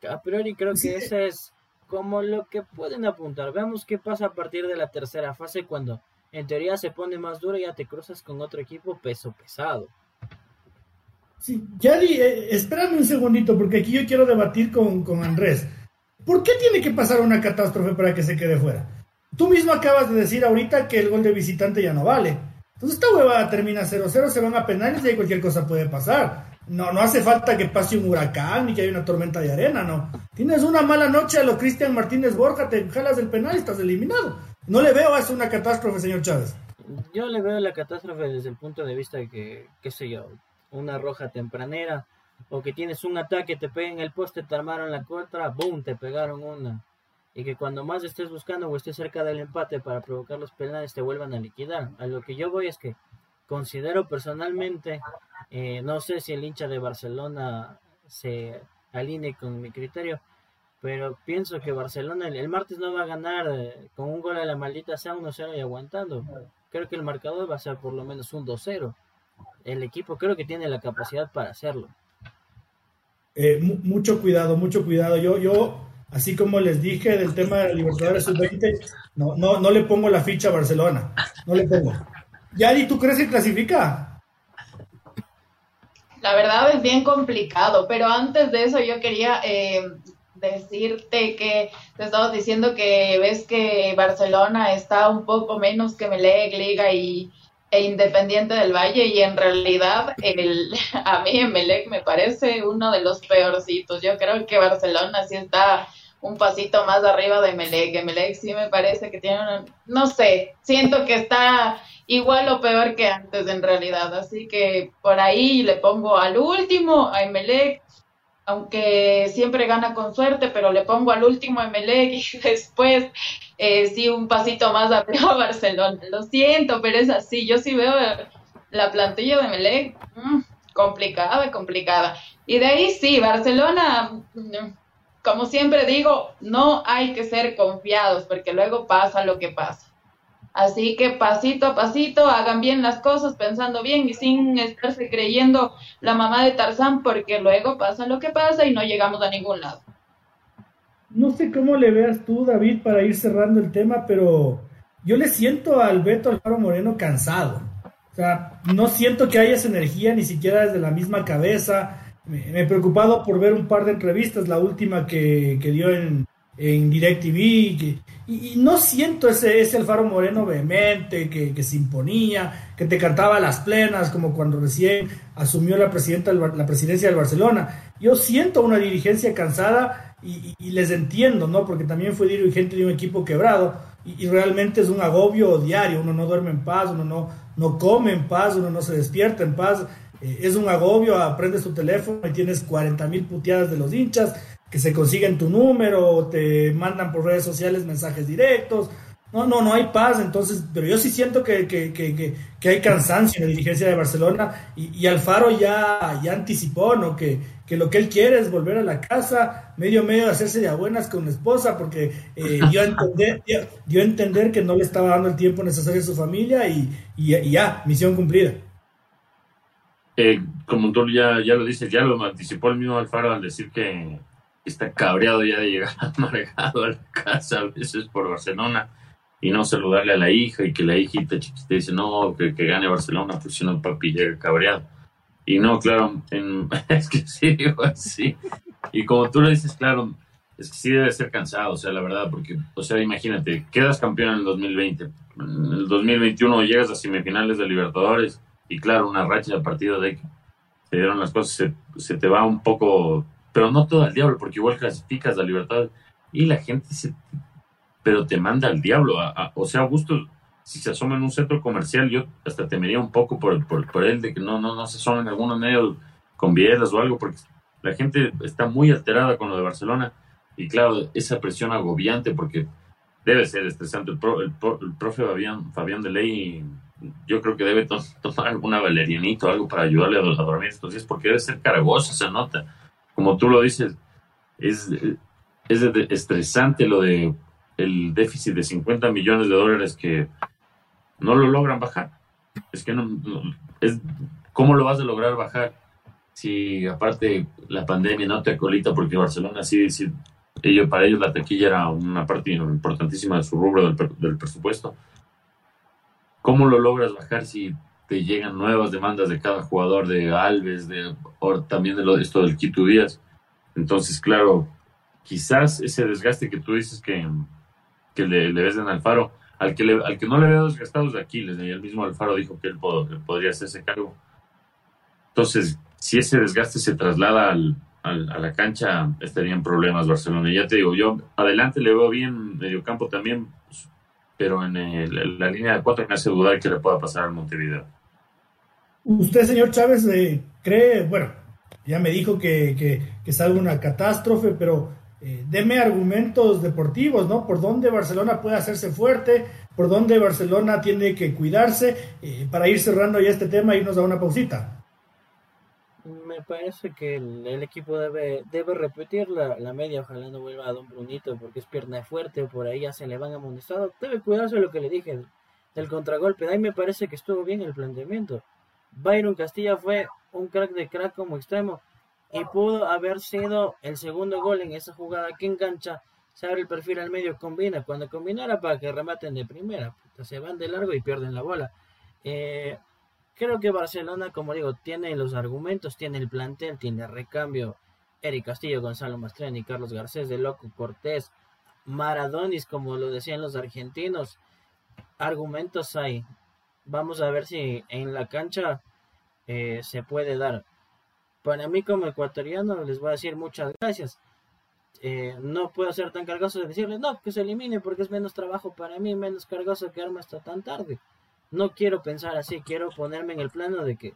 Speaker 4: A priori creo que ese es como lo que pueden apuntar. Veamos qué pasa a partir de la tercera fase cuando en teoría se pone más duro y ya te cruzas con otro equipo peso pesado.
Speaker 1: Sí, Yadi, eh, espérame un segundito, porque aquí yo quiero debatir con, con Andrés. ¿Por qué tiene que pasar una catástrofe para que se quede fuera? Tú mismo acabas de decir ahorita que el gol de visitante ya no vale. Entonces esta hueva termina 0-0, se van a penales y ahí cualquier cosa puede pasar. No, no hace falta que pase un huracán ni que haya una tormenta de arena, no. Tienes una mala noche a lo Cristian Martínez Borja, te jalas del penal y estás eliminado. No le veo a eso una catástrofe, señor Chávez.
Speaker 4: yo le veo la catástrofe desde el punto de vista de que, qué sé yo, una roja tempranera, o que tienes un ataque, te pegan el poste, te armaron la contra, boom, te pegaron una. Y que cuando más estés buscando o estés cerca del empate para provocar los penales, te vuelvan a liquidar. A lo que yo voy es que considero personalmente, eh, no sé si el hincha de Barcelona se alinee con mi criterio, pero pienso que Barcelona el, martes no va a ganar eh, con un gol a la maldita sea 1-0 y aguantando. Creo que el marcador va a ser por lo menos un 2-0. El equipo creo que tiene la capacidad para hacerlo.
Speaker 1: Eh, mucho cuidado, mucho cuidado. Yo, yo, así como les dije del tema de la Libertadores Sub-20, no, no, no le pongo la ficha a Barcelona. No le pongo. Yari, ¿tú crees que clasifica?
Speaker 2: La verdad es bien complicado, pero antes de eso yo quería eh, decirte que te estabas diciendo que ves que Barcelona está un poco menos que Melec, Liga y, e Independiente del Valle y en realidad el, a mí Melec me parece uno de los peorcitos. Yo creo que Barcelona sí está un pasito más arriba de Melec. Melec sí me parece que tiene, no sé, siento que está igual o peor que antes en realidad. Así que por ahí le pongo al último, a Melec aunque siempre gana con suerte, pero le pongo al último Emelec y después eh, sí un pasito más arriba a Barcelona. Lo siento, pero es así. Yo sí veo la plantilla de Emelec mm, complicada, complicada. Y de ahí sí, Barcelona, mm, como siempre digo, no hay que ser confiados porque luego pasa lo que pasa. Así que pasito a pasito hagan bien las cosas, pensando bien y sin estarse creyendo la mamá de Tarzán, porque luego pasa lo que pasa y no llegamos a ningún lado.
Speaker 1: No sé cómo le veas tú, David, para ir cerrando el tema, pero yo le siento al Beto Alfaro Moreno cansado. O sea, no siento que haya esa energía ni siquiera desde la misma cabeza. Me, he preocupado por ver un par de entrevistas, la última que, que dio en, en DirecTV, y, no siento ese, ese Alfaro Moreno vehemente que, que, se imponía, que te cantaba las plenas, como cuando recién asumió la, presidenta, la presidencia del Barcelona. Yo siento una dirigencia cansada y, y, les entiendo, ¿no? Porque también fue dirigente de un equipo quebrado y, realmente es un agobio diario, uno no duerme en paz, uno no, no come en paz, uno no se despierta en paz. Eh, es un agobio, aprendes tu teléfono y tienes 40 mil puteadas de los hinchas, que se consiguen tu número, te mandan por redes sociales mensajes directos. No, no, no hay paz, entonces, pero yo sí siento que, que, que, que hay cansancio en la dirigencia de Barcelona y, y, Alfaro ya, ya anticipó, ¿no? Que, que lo que él quiere es volver a la casa, medio medio hacerse de buenas con la esposa, porque eh, dio, a entender, dio, entender que no le estaba dando el tiempo necesario a su familia y, y, ya, misión cumplida.
Speaker 3: Eh, como tú ya, ya lo dices, ya lo anticipó el mismo Alfaro al decir que está cabreado ya de llegar amargado a la casa a veces por Barcelona y no saludarle a la hija y que la hijita chiquita dice no, que, que gane Barcelona, pues si no papi llega cabreado. Y no, claro, es que sí, digo así. Y como tú le dices, claro, es que sí debe ser cansado, o sea, la verdad, porque, o sea, imagínate, quedas campeón en el 2020, en el 2021 llegas a semifinales de Libertadores y claro, una racha de partidos de que se dieron las cosas, se te va un poco pero no todo al diablo, porque igual clasificas la libertad y la gente se, pero te manda al diablo. o sea, Augusto, si se asoma en un centro comercial, yo hasta temería un poco por, por, por él de que no, no, no se asoma en algunos medios con bielas o algo, porque la gente está muy alterada con lo de Barcelona y claro, esa presión agobiante, porque debe ser estresante. El, el, profe Fabián, Fabián de Ley, yo creo que debe tomar alguna valerianito o algo para ayudarle a, a dormir días, porque debe ser cargoso, se nota como tú lo dices, es, es estresante lo de el déficit de 50 millones de dólares que no lo logran bajar. Es que no, es ¿cómo lo vas a lograr bajar si aparte la pandemia no te acolita porque Barcelona sí, ellos, para ellos la taquilla era una parte importantísima de su rubro del, del presupuesto. ¿Cómo lo logras bajar si te llegan nuevas demandas de cada jugador, de Alves, de también de lo, esto del Quito Díaz. Entonces, claro, quizás ese desgaste que tú dices que, que le, ves en Alfaro, al que, al que no le veo desgastados de Aquiles, y el mismo Alfaro dijo que él, podría hacerse cargo. Entonces, si ese desgaste se traslada al, a la cancha, estarían problemas Barcelona. Y ya te digo, yo adelante le veo bien, medio campo también, pero en la línea de cuatro me hace dudar que le pueda pasar al Montevideo.
Speaker 1: Usted, señor Chávez, eh, cree, bueno, ya me dijo que, que, que es una catástrofe, pero eh, deme argumentos deportivos, ¿no? Por dónde Barcelona puede hacerse fuerte, por dónde Barcelona tiene que cuidarse, eh, para ir cerrando ya este tema y irnos a una pausita.
Speaker 4: Me parece que el, equipo debe, debe repetir la, la, media, ojalá no vuelva a Don Brunito porque es pierna fuerte, por ahí ya se le van amonestados. Debe cuidarse lo que le dije del contragolpe. De ahí me parece que estuvo bien el planteamiento. Byron Castilla fue un crack de crack como extremo y pudo haber sido el segundo gol en esa jugada que engancha, se abre el perfil al medio, combina, cuando combinara para que rematen de primera, se van de largo y pierden la bola. Eh, creo que Barcelona, como digo, tiene los argumentos, tiene el plantel, tiene recambio, Eric Castillo, Gonzalo Mastrani, Carlos Garcés, De Loco, Cortés, Maradonis, como lo decían los argentinos, argumentos hay. Vamos a ver si en la cancha eh, se puede dar. Para mí como ecuatoriano les voy a decir muchas gracias. Eh, no puedo ser tan cargoso de decirles no, que se elimine porque es menos trabajo para mí, menos cargoso quedarme hasta tan tarde. No quiero pensar así, quiero ponerme en el plano de que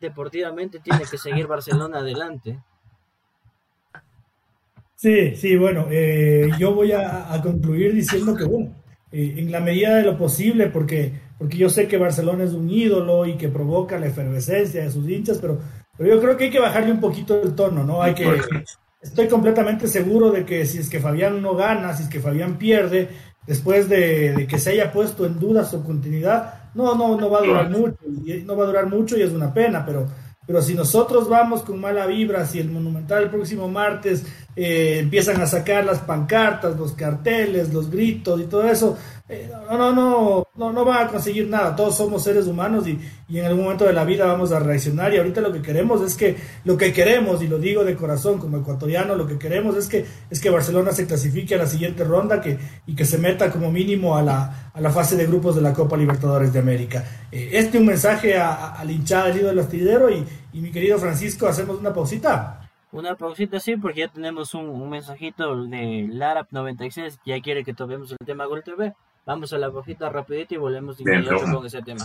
Speaker 4: deportivamente tiene que seguir Barcelona adelante.
Speaker 1: Sí, sí, bueno, eh, yo voy a, concluir diciendo que, bueno, eh, en la medida de lo posible, porque, porque yo sé que Barcelona es un ídolo y que provoca la efervescencia de sus hinchas, pero pero yo creo que hay que bajarle un poquito el tono, ¿no? Hay que. Estoy completamente seguro de que si es que Fabián no gana, si es que Fabián pierde, después de, que se haya puesto en duda su continuidad, no, no, no va a durar mucho, no va a durar mucho y es una pena, pero, pero si nosotros vamos con mala vibra, si el Monumental el próximo martes eh, empiezan a sacar las pancartas, los carteles, los gritos y todo eso, no, no, no, no, no va a conseguir nada. Todos somos seres humanos y, y, en algún momento de la vida vamos a reaccionar. Y ahorita lo que queremos es que, lo que queremos, y lo digo de corazón como ecuatoriano, lo que queremos es que, es que Barcelona se clasifique a la siguiente ronda que, y que se meta como mínimo a la, a la fase de grupos de la Copa Libertadores de América. Eh, este un mensaje a hinchada del del astillero y, y mi querido Francisco, hacemos una pausita.
Speaker 4: Una pausita, sí, porque ya tenemos un, mensajito de Larap96 que ya quiere que tomemos el tema Gol TV. Vamos a la hojita rapidito y volvemos inmediato con ese tema.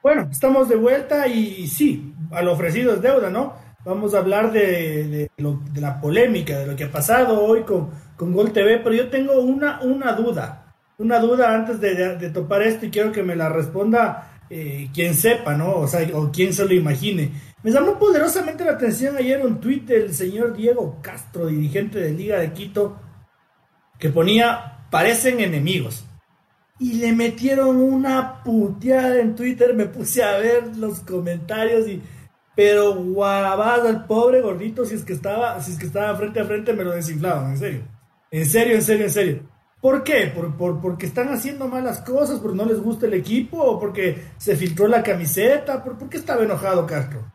Speaker 1: Bueno, estamos de vuelta y sí, a lo ofrecido es deuda, ¿no? Vamos a hablar de, de, la polémica, de lo que ha pasado hoy con, con Gol TV, pero yo tengo una, una duda, una duda antes de, topar esto y quiero que me la responda eh, quien sepa, ¿no? O sea, o quien se lo imagine. Me llamó poderosamente la atención ayer un tuit del señor Diego Castro, dirigente de Liga de Quito, que ponía parecen enemigos. Y le metieron una puteada en Twitter, me puse a ver los comentarios y pero guabada al pobre gordito si es que estaba si es que estaba frente a frente me lo desinflaban, en serio. En serio, en serio, en serio. ¿Por qué? ¿Por, por, porque están haciendo malas cosas? ¿Porque no les gusta el equipo? ¿O porque se filtró la camiseta? ¿Por, qué estaba enojado Castro?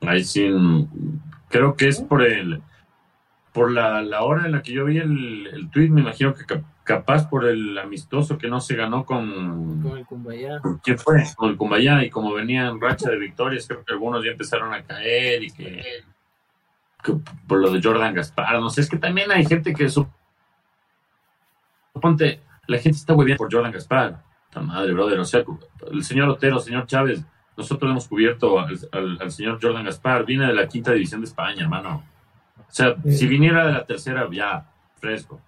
Speaker 3: Ahí sí, creo que es por el, por la, la, hora en la que yo vi el, el tweet, me imagino que capaz por el amistoso que no se ganó con,
Speaker 4: con el Cumbayá.
Speaker 3: ¿Quién fue? Con el Cumbayá. Y como venía en racha de victorias, creo que algunos ya empezaron a caer y que, por lo de Jordan Gaspar, no sé, es que también hay gente que suponte, la gente está muy bien por Jordan Gaspar. La madre, brother. O sea, el señor Otero, el señor Chávez, nosotros hemos cubierto al, al señor Jordan Gaspar. Viene de la quinta división de España, hermano o sea, si viniera de la tercera, ya, fresco.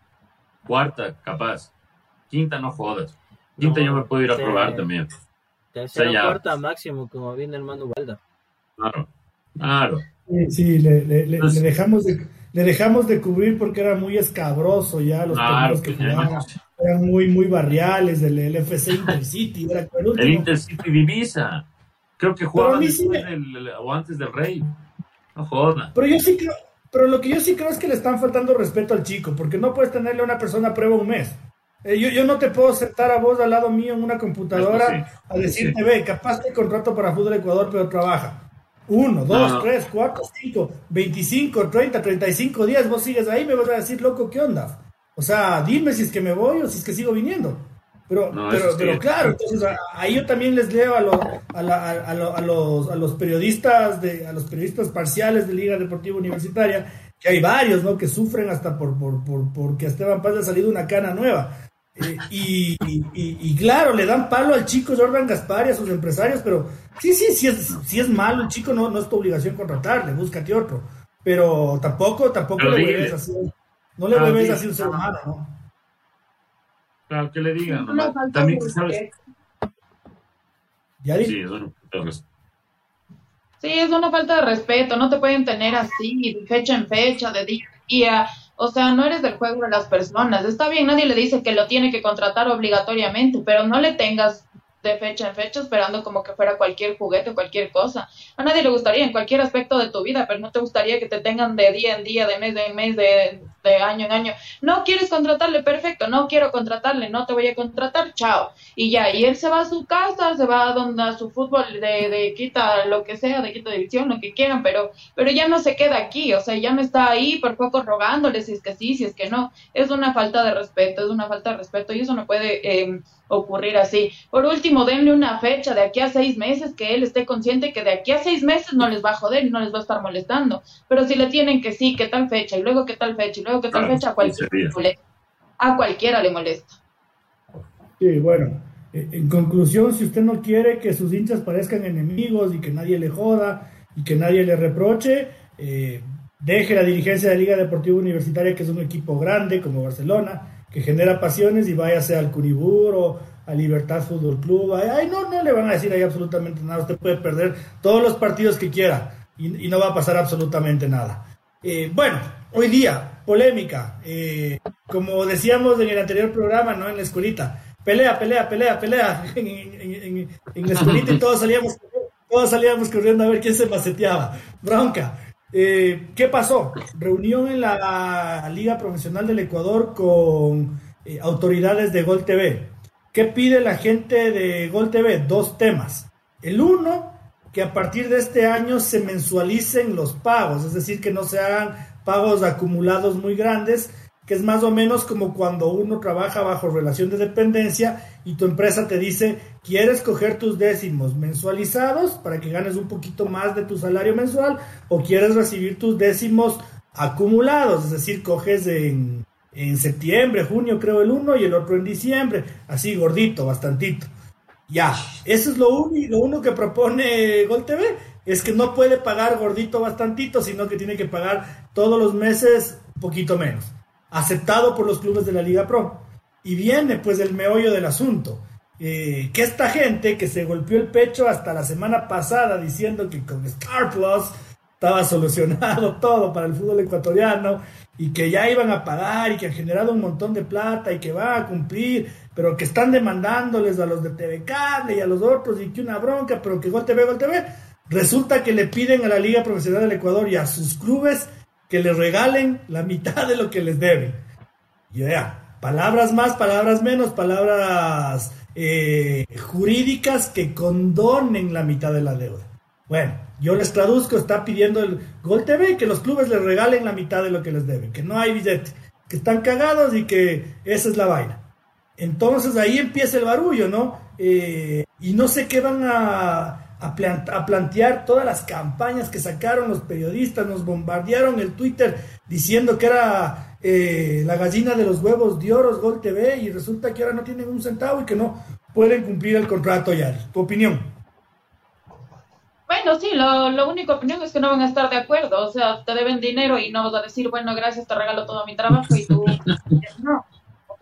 Speaker 3: Cuarta, capaz. Quinta, no jodas. Quinta yo me puedo ir a probar también.
Speaker 4: Tercera, cuarta máximo, como viene el Manu Valda.
Speaker 3: Claro, claro.
Speaker 1: Sí, le, le, le, dejamos de, le dejamos de cubrir porque era muy escabroso ya los claro, que jugaban. Eran muy, muy barriales del, FC Intercity. Era
Speaker 3: el, el Intercity Divisa. Creo que jugaba después del, o antes del Rey. No jodas.
Speaker 1: Pero yo sí creo pero lo que yo sí creo es que le están faltando respeto al chico, porque no puedes tenerle a una persona a prueba un mes. Eh, yo, yo, no te puedo sentar a vos al lado mío en una computadora a decirte, ve, capaz te contrato para Fútbol Ecuador, pero trabaja. Uno, dos, tres, cuatro, cinco, veinticinco, treinta, treinta y cinco días, vos sigues ahí, me vas a decir, loco, ¿qué onda? O sea, dime si es que me voy o si es que sigo viniendo. Pero, pero, pero claro, entonces ahí yo también les leo a, a, a, los, a los periodistas de, a los periodistas parciales de Liga Deportiva Universitaria que hay varios, ¿no? Que sufren hasta por, por, por porque a Esteban Paz le ha salido una cana nueva. Eh, y, y, claro, le dan palo al chico Jordan Gaspar y a sus empresarios, pero sí, sí, sí es, sí es malo, el chico no, no es tu obligación contratarle, búscate otro. Pero tampoco, tampoco le ves así, no le ves así un ser humano, ¿no?
Speaker 3: Claro, que le digan, también sabes.
Speaker 1: ¿Ya
Speaker 2: sí, eso Sí, es una falta de respeto, no te pueden tener así, de fecha en fecha, de día a día. O sea, no eres del juego de las personas. Está bien, nadie le dice que lo tiene que contratar obligatoriamente, pero no le tengas de fecha en fecha esperando como que fuera cualquier juguete o cualquier cosa. A nadie le gustaría en cualquier aspecto de tu vida, pero no te gustaría que te tengan de día en día, de mes en mes, de, de año en año. No quieres contratarle, perfecto, no quiero contratarle, no te voy a contratar, chao. Y ya, y él se va a su casa, se va a donde a su fútbol de, de quita lo que sea, de quita división, lo que quieran, pero, pero ya no se queda aquí, o sea, ya no está ahí por poco rogándole si es que sí, si es que no. Es una falta de respeto, es una falta de respeto y eso no puede eh, ocurrir así. Por último, denle una fecha de aquí a seis meses que él esté consciente que de aquí a seis meses no les va a joder y no les va a estar molestando. Pero si le tienen que sí, que tal fecha y luego que tal fecha y luego que tal fecha, a cualquiera, a cualquiera le molesta.
Speaker 1: Sí, bueno. Eh, en conclusión, si usted no quiere que sus hinchas parezcan enemigos y que nadie le joda y que nadie le reproche, eh, deje la dirigencia de la Liga Deportiva Universitaria, que es un equipo grande como Barcelona, que genera pasiones y váyase al Curibur o a Libertad Fútbol Club. Ay, no, no le van a decir ahí absolutamente nada. Usted puede perder todos los partidos que quiera y, no va a pasar absolutamente nada. Eh, bueno, hoy día, polémica. Eh, como decíamos en el anterior programa, ¿no? En la escuelita. Pelea, pelea, pelea, pelea. En, la escuelita y todos salíamos, todos salíamos corriendo a ver quién se maceteaba. Bronca. Eh, ¿Qué pasó? Reunión en la Liga Profesional del Ecuador con eh, autoridades de Gol TV. ¿Qué pide la gente de Gol TV? Dos temas. El uno, que a partir de este año se mensualicen los pagos, es decir, que no se hagan pagos acumulados muy grandes, que es más o menos como cuando uno trabaja bajo relación de dependencia y tu empresa te dice, ¿quieres coger tus décimos mensualizados para que ganes un poquito más de tu salario mensual o quieres recibir tus décimos acumulados? Es decir, coges en, en septiembre, junio creo el uno y el otro en diciembre, así gordito, bastantito. Ya, eso es lo, único, lo uno que propone Gol TV, es que no puede pagar gordito bastantito, sino que tiene que pagar todos los meses poquito menos aceptado por los clubes de la Liga Pro. Y viene pues el meollo del asunto. Eh, que esta gente que se golpeó el pecho hasta la semana pasada diciendo que con Star Plus estaba solucionado todo para el fútbol ecuatoriano y que ya iban a pagar y que han generado un montón de plata y que va a cumplir, pero que están demandándoles a los de TV Cable y a los otros y que una bronca, pero que Gol TV, Gol TV, resulta que le piden a la Liga Profesional del Ecuador y a sus clubes que les regalen la mitad de lo que les deben. Ya, palabras más, palabras menos, palabras eh, jurídicas que condonen la mitad de la deuda. Bueno, yo les traduzco, está pidiendo el Gol TV que los clubes les regalen la mitad de lo que les deben, que no hay billete, que están cagados y que esa es la vaina. Entonces ahí empieza el barullo, ¿no? Eh, y no sé qué van a, a, plantear todas las campañas que sacaron los periodistas, nos bombardearon el Twitter diciendo que era eh, la gallina de los huevos de oro, Gol TV, y resulta que ahora no tienen un centavo y que no pueden cumplir el contrato ya. ¿Tu opinión?
Speaker 2: Bueno, sí, lo, lo único opinión es que no van a estar de acuerdo, o sea, te deben dinero y no vas a decir, bueno, gracias, te regalo todo mi trabajo y tú no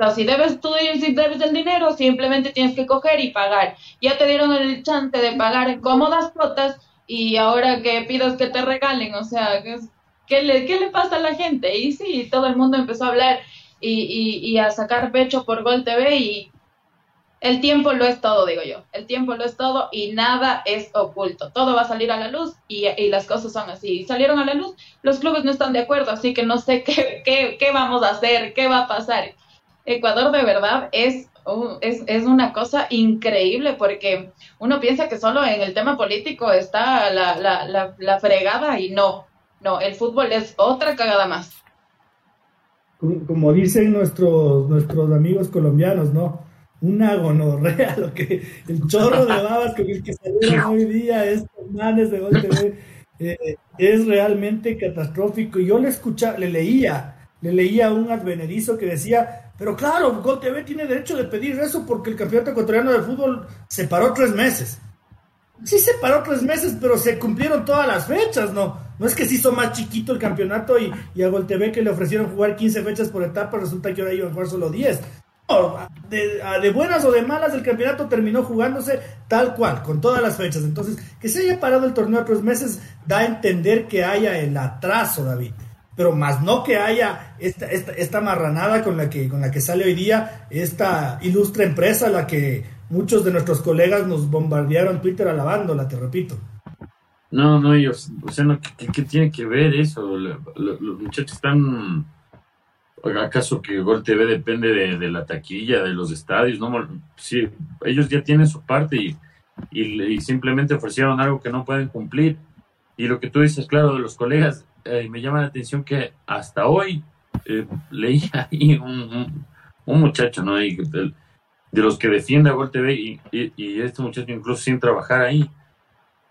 Speaker 2: sea, si debes tú si debes el dinero, simplemente tienes que coger y pagar. Ya te dieron el chance de pagar en cómodas cuotas y ahora que pidas que te regalen, o sea, ¿qué le, qué le pasa a la gente? Y sí, todo el mundo empezó a hablar y, y, a sacar pecho por Gol TV y el tiempo lo es todo, digo yo. El tiempo lo es todo y nada es oculto. Todo va a salir a la luz y, y las cosas son así. Salieron a la luz, los clubes no están de acuerdo, así que no sé qué, qué, qué vamos a hacer, qué va a pasar. Ecuador de verdad es, es, es, una cosa increíble porque uno piensa que solo en el tema político está la, la, la, fregada y no, no, el fútbol es otra cagada más.
Speaker 1: Como, dicen nuestros, nuestros amigos colombianos, ¿no? Una gonorrea, lo que el chorro de babas con el que salieron hoy día estos manes de Gol Eh, es realmente catastrófico. Yo le escuchaba, le leía, le leía a un advenedizo que decía, pero claro, Gol TV tiene derecho de pedir eso porque el campeonato ecuatoriano de fútbol se paró tres meses. Sí se paró tres meses, pero se cumplieron todas las fechas, ¿no? No es que se hizo más chiquito el campeonato y, a Gol TV que le ofrecieron jugar 15 fechas por etapa, resulta que ahora iban a jugar solo 10 de, buenas o de malas, el campeonato terminó jugándose tal cual, con todas las fechas. Entonces, que se haya parado el torneo tres meses da a entender que haya el atraso, David. Pero más no que haya esta, esta, marranada con la, que, con la que sale hoy día esta ilustre empresa, la que muchos de nuestros colegas nos bombardearon Twitter alabándola, te repito.
Speaker 3: No, no, ellos, o sea, ¿qué, tiene que ver eso? Los muchachos están ¿Acaso que Gol TV depende de, la taquilla, de los estadios? No, sí, ellos ya tienen su parte y, y, simplemente ofrecieron algo que no pueden cumplir. Y lo que tú dices, claro, de los colegas, eh, me llama la atención que hasta hoy eh, leí ahí un, un, muchacho, ¿no? de, los que defiende a Gol TV y, y, este muchacho incluso sin trabajar ahí,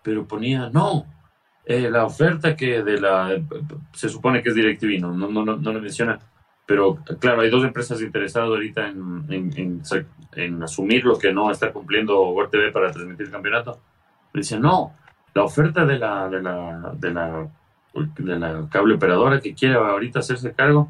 Speaker 3: pero ponía, no, eh, la oferta que de la, se supone que es DirecTV, no, no, no, no le menciona pero claro, hay dos empresas interesadas ahorita en, en, asumir lo que no está cumpliendo Gol TV para transmitir el campeonato. Dicen, no, la oferta de la, de la, de la cable operadora que quiere ahorita hacerse cargo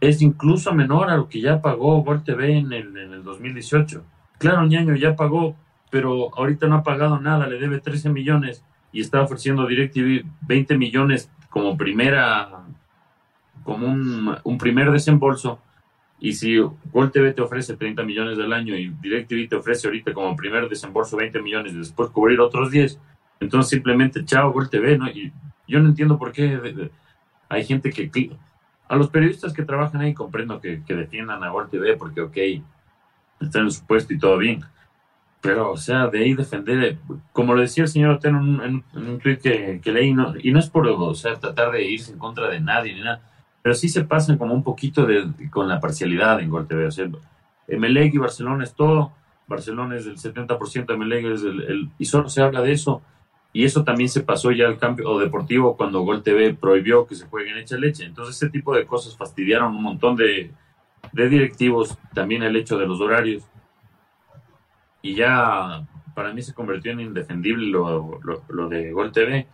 Speaker 3: es incluso menor a lo que ya pagó Gol TV en el, en el 2018. Claro, ñaño ya pagó, pero ahorita no ha pagado nada, le debe 13 millones y está ofreciendo DirecTV 20 millones como primera como un, primer desembolso. Y si Gol TV te ofrece 30 millones del año y DirecTV te ofrece ahorita como primer desembolso 20 millones y después cubrir otros 10, entonces simplemente chao Gol TV, ¿no? Y yo no entiendo por qué hay gente que... A los periodistas que trabajan ahí comprendo que, defiendan a Gol TV porque, ok, está en su puesto y todo bien. Pero, o sea, de ahí defender, como lo decía el señor Otero en, un tweet que, que leí, no, y no es por, o sea, tratar de irse en contra de nadie ni nada, pero sí se pasan como un poquito de, con la parcialidad en Gol TV. O sea, y Barcelona es todo, Barcelona es el 70%, Emelec es el, y solo se habla de eso. Y eso también se pasó ya al cambio deportivo cuando Gol TV prohibió que se jueguen hecha leche. Entonces ese tipo de cosas fastidiaron un montón de, directivos, también el hecho de los horarios. Y ya para mí se convirtió en indefendible lo, lo, de Gol TV,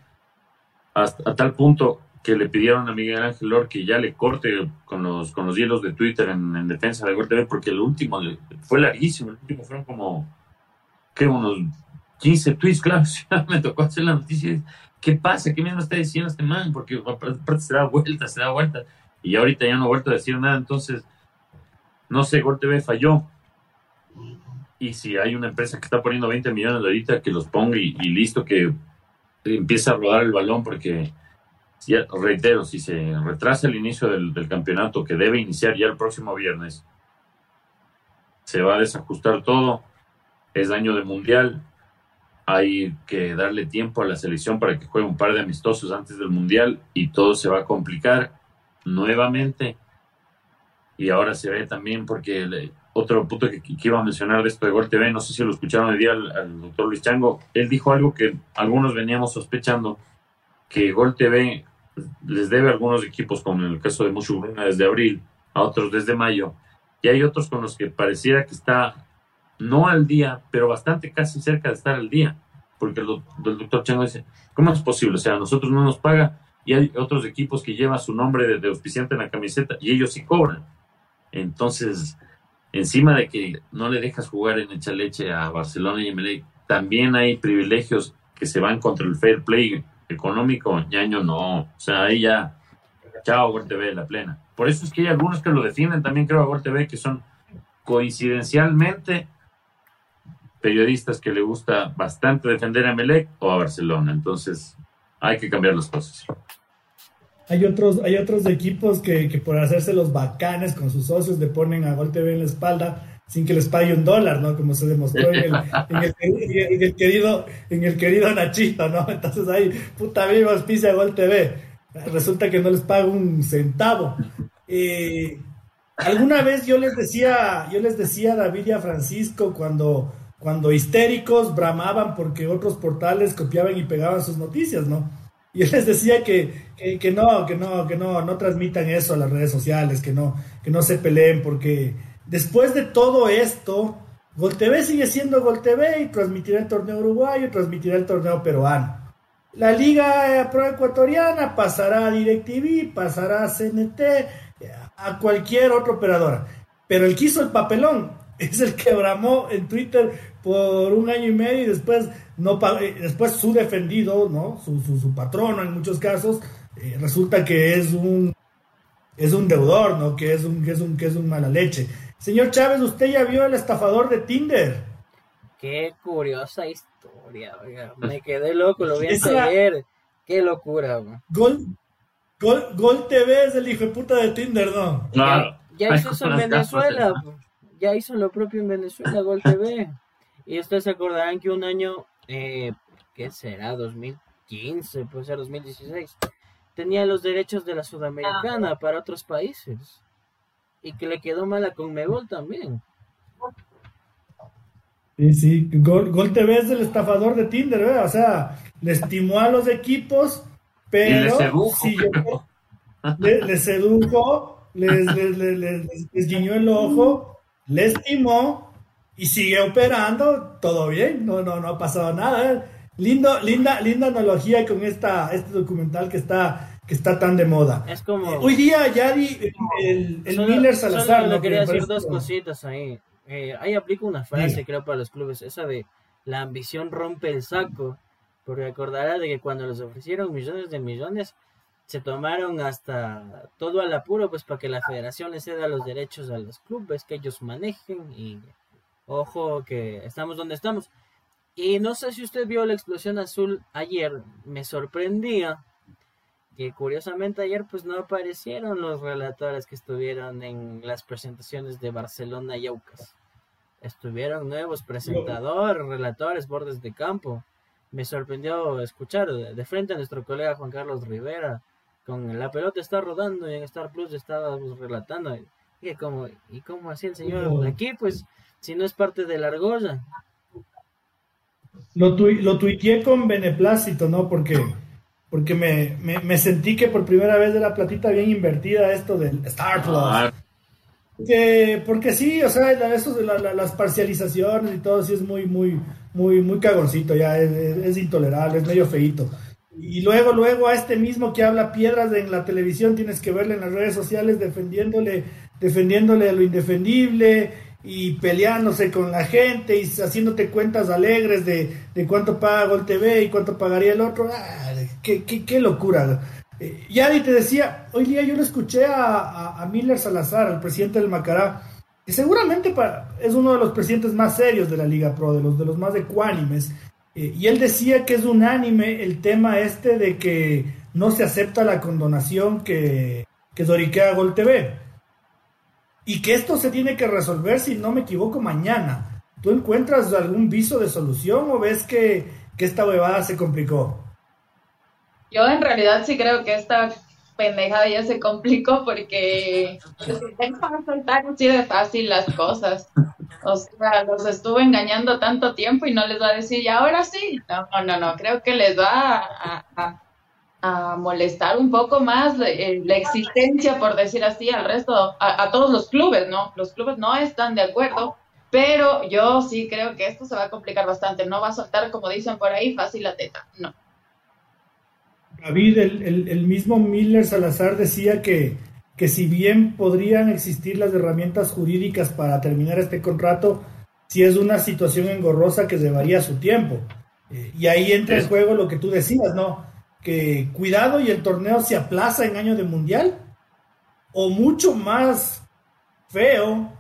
Speaker 3: hasta a tal punto que le pidieron a Miguel Ángel Lor que ya le corte con los, con los hielos de Twitter en, defensa de Gol TV, porque el último fue larguísimo, el último fueron como, ¿qué? Unos 15 tweets, claro, me tocó hacer la noticia, ¿qué pasa? ¿Qué mismo está diciendo este man? Porque aparte se da vuelta, se da vuelta, y ahorita ya no ha vuelto a decir nada, entonces, no sé, Gol TV falló, y si hay una empresa que está poniendo 20 millones ahorita, que los ponga y, listo, que empieza a rodar el balón, porque reitero, si se retrasa el inicio del, campeonato, que debe iniciar ya el próximo viernes, se va a desajustar todo, es año de mundial, hay que darle tiempo a la selección para que juegue un par de amistosos antes del mundial y todo se va a complicar nuevamente. Y ahora se ve también porque otro punto que, iba a mencionar de esto de Gol TV, no sé si lo escucharon el día al, doctor Luis Chango, él dijo algo que algunos veníamos sospechando, que Gol TV les debe a algunos equipos, como en el caso de Mushu desde abril, a otros desde mayo, y hay otros con los que pareciera que está no al día, pero bastante casi cerca de estar al día, porque el, doctor Chango dice, ¿cómo es posible? O sea, a nosotros no nos paga y hay otros equipos que llevan su nombre de, auspiciante en la camiseta y ellos sí cobran. Entonces, encima de que no le dejas jugar en Echa Leche a Barcelona y MLA, también hay privilegios que se van contra el fair play económico, ñaño no. O sea, ahí ya, chao, Gol TV, la plena. Por eso es que hay algunos que lo defienden también, creo, a Gol TV, que son coincidencialmente periodistas que le gusta bastante defender a Melec o a Barcelona. Entonces, hay que cambiar las cosas.
Speaker 1: Hay otros, hay otros equipos que, por hacerse los bacanes con sus socios le ponen a Gol TV en la espalda sin que les pague un dólar, ¿no? Como se demostró en el, querido, en el querido Nachito, ¿no? Entonces ahí, puta viva, auspicia Gol TV. Resulta que no les paga un centavo. Eh, alguna vez yo les decía, yo les decía a David y a Francisco cuando, cuando histéricos bramaban porque otros portales copiaban y pegaban sus noticias, ¿no? Y él les decía que, que, no, que no, que no, no transmitan eso a las redes sociales, que no, que no se peleen, porque después de todo esto, Gol TV sigue siendo Gol TV y transmitirá el torneo uruguayo transmitirá el torneo peruano. La Liga Pro Ecuatoriana pasará a DirecTV, pasará a CNT, a cualquier otra operadora. Pero el que hizo el papelón es el que bramó en Twitter por un año y medio y después no eh, después su defendido, ¿no? Su, su, patrono en muchos casos, eh, resulta que es un es un deudor, ¿no? Que es un, que es un, que es un mala leche. Señor Chávez, usted ya vio el estafador de Tinder.
Speaker 4: Qué curiosa historia, oiga. Me quedé loco, lo vi ayer. Qué locura,
Speaker 1: Gol, Gol, Gol TV es el hijo de puta de Tinder, ¿no?
Speaker 4: Ya, ya hizo eso en Venezuela. Ya hizo lo propio en Venezuela, Gol TV. Y ustedes se acordarán que un año, eh, ¿qué será? 2015, puede ser 2016, tenía los derechos de la Sudamericana para otros países. Y que le quedó mal a Conmebol también.
Speaker 1: Sí, sí, Gol, TV es el estafador de Tinder, ¿verdad? O sea, le estimó a los equipos, pero le sedujo, le, sedujo les, les, guiñó el ojo, le estimó y sigue operando, todo bien, no, no, no ha pasado nada. Lindo, linda, linda analogía con esta, este documental que está, que está tan de moda.
Speaker 4: Es como...
Speaker 1: Eh, hoy día ya el, el Miller Salazar...
Speaker 4: Solo quería decir dos cositas ahí. Eh, ahí aplico una frase, creo, para los clubes, esa de la ambición rompe el saco, porque acordará de que cuando les ofrecieron millones de millones, se tomaron hasta todo al apuro, pues para que la federación les ceda los derechos a los clubes, que ellos manejen y Ojo que estamos donde estamos. Y no sé si usted vio la explosión azul ayer, me sorprendía que curiosamente ayer pues no aparecieron los relatores que estuvieron en las presentaciones de Barcelona y Aucas. Estuvieron nuevos presentadores, relatores, bordes de campo. Me sorprendió escuchar de frente a nuestro colega Juan Carlos Rivera con la pelota está rodando y en Star Plus estábamos relatando. Y como, ¿y cómo así el señor aquí? Pues si no es parte de la argolla.
Speaker 1: Lo, lo tuiteé con beneplácito, ¿no? Porque, porque me, me, sentí que por primera vez de la platita bien invertida esto del Star Plus. Ah. porque sí, o sea, eso de las parcializaciones y todo, sí es muy, muy, muy, muy cagoncito, ya es, intolerable, es medio feito. Y luego, luego a este mismo que habla piedras en la televisión, tienes que verle en las redes sociales defendiéndole, defendiéndole lo indefendible y peleándose con la gente y haciéndote cuentas alegres de, cuánto paga Gol TV y cuánto pagaría el otro. Ah, qué, qué, locura! Eh, Yadi te decía, hoy día yo le escuché a, a, Miller Salazar, el presidente del Macará, que seguramente es uno de los presidentes más serios de la Liga Pro, de los, de los más ecuánimes, eh, y él decía que es unánime el tema este de que no se acepta la condonación que, que Doriquea Gol TV y que esto se tiene que resolver, si no me equivoco, mañana. ¿Tú encuentras algún viso de solución o ves que, esta huevada se complicó?
Speaker 2: Yo en realidad sí creo que esta pendejada ya se complicó porque soltar así de fácil las cosas. O sea, los estuvo engañando tanto tiempo y no les va a decir, y ahora sí. No, no, no, creo que les va a molestar un poco más eh, la existencia, por decir así, al resto, a, todos los clubes, ¿no? Los clubes no están de acuerdo, pero yo sí creo que esto se va a complicar bastante. No va a soltar, como dicen por ahí, fácil la teta, no.
Speaker 1: David, el, el, mismo Miller Salazar decía que, que si bien podrían existir las herramientas jurídicas para terminar este contrato, si es una situación engorrosa que llevaría su tiempo. Eh, y ahí entra en juego lo que tú decías, ¿no? Que cuidado y el torneo se aplaza en año de mundial, o mucho más feo,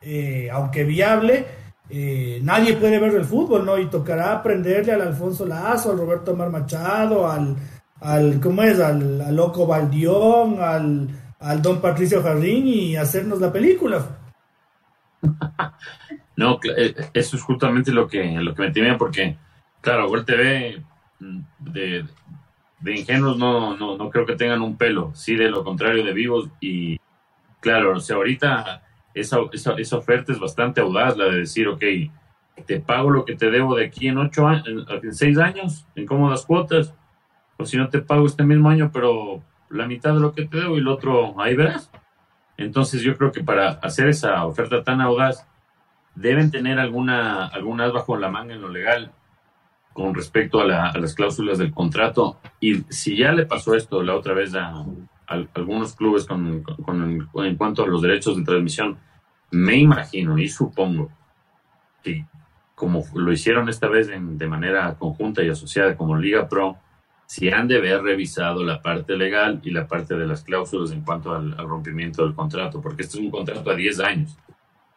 Speaker 1: eh, aunque viable, eh, nadie puede ver el fútbol, ¿no? Y tocará aprenderle al Alfonso Lazo, al Roberto Mar Machado, al, al ¿cómo es? Al, Loco Baldión, al, al Don Patricio Jardín y hacernos la película.
Speaker 3: No, eh, eso es justamente lo que, lo que me temía, porque, claro, Gol TV mm, de, de ingenuos no, no, no creo que tengan un pelo, sí de lo contrario de vivos y claro, o sea, ahorita esa, esa, esa, oferta es bastante audaz, la de decir, ok, te pago lo que te debo de aquí en ocho en seis años, en cómodas cuotas, o si no te pago este mismo año, pero la mitad de lo que te debo y el otro ahí verás. Entonces yo creo que para hacer esa oferta tan audaz, deben tener alguna, alguna bajo la manga en lo legal con respecto a, las cláusulas del contrato. Y si ya le pasó esto la otra vez a, algunos clubes con, en cuanto a los derechos de transmisión, me imagino y supongo que como lo hicieron esta vez de manera conjunta y asociada como Liga Pro, si han de haber revisado la parte legal y la parte de las cláusulas en cuanto al, rompimiento del contrato, porque este es un contrato a 10 años.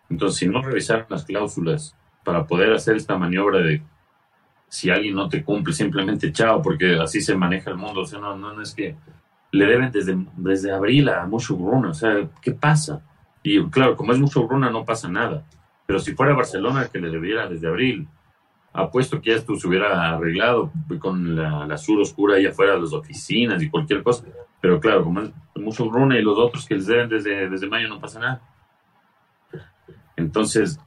Speaker 3: Entonces, si no revisaron las cláusulas para poder hacer esta maniobra de si alguien no te cumple, simplemente chao, porque así se maneja el mundo. O sea, no, no, es que le deben desde, desde abril a mucho Bruna. O sea, ¿qué pasa? Y claro, como es mucho Bruna, no pasa nada. Pero si fuera Barcelona que le debiera desde abril, apuesto que esto se hubiera arreglado con la, la sur oscura ahí afuera de las oficinas y cualquier cosa. Pero claro, como es mucho Bruna y los otros que les deben desde, desde mayo, no pasa nada. Entonces,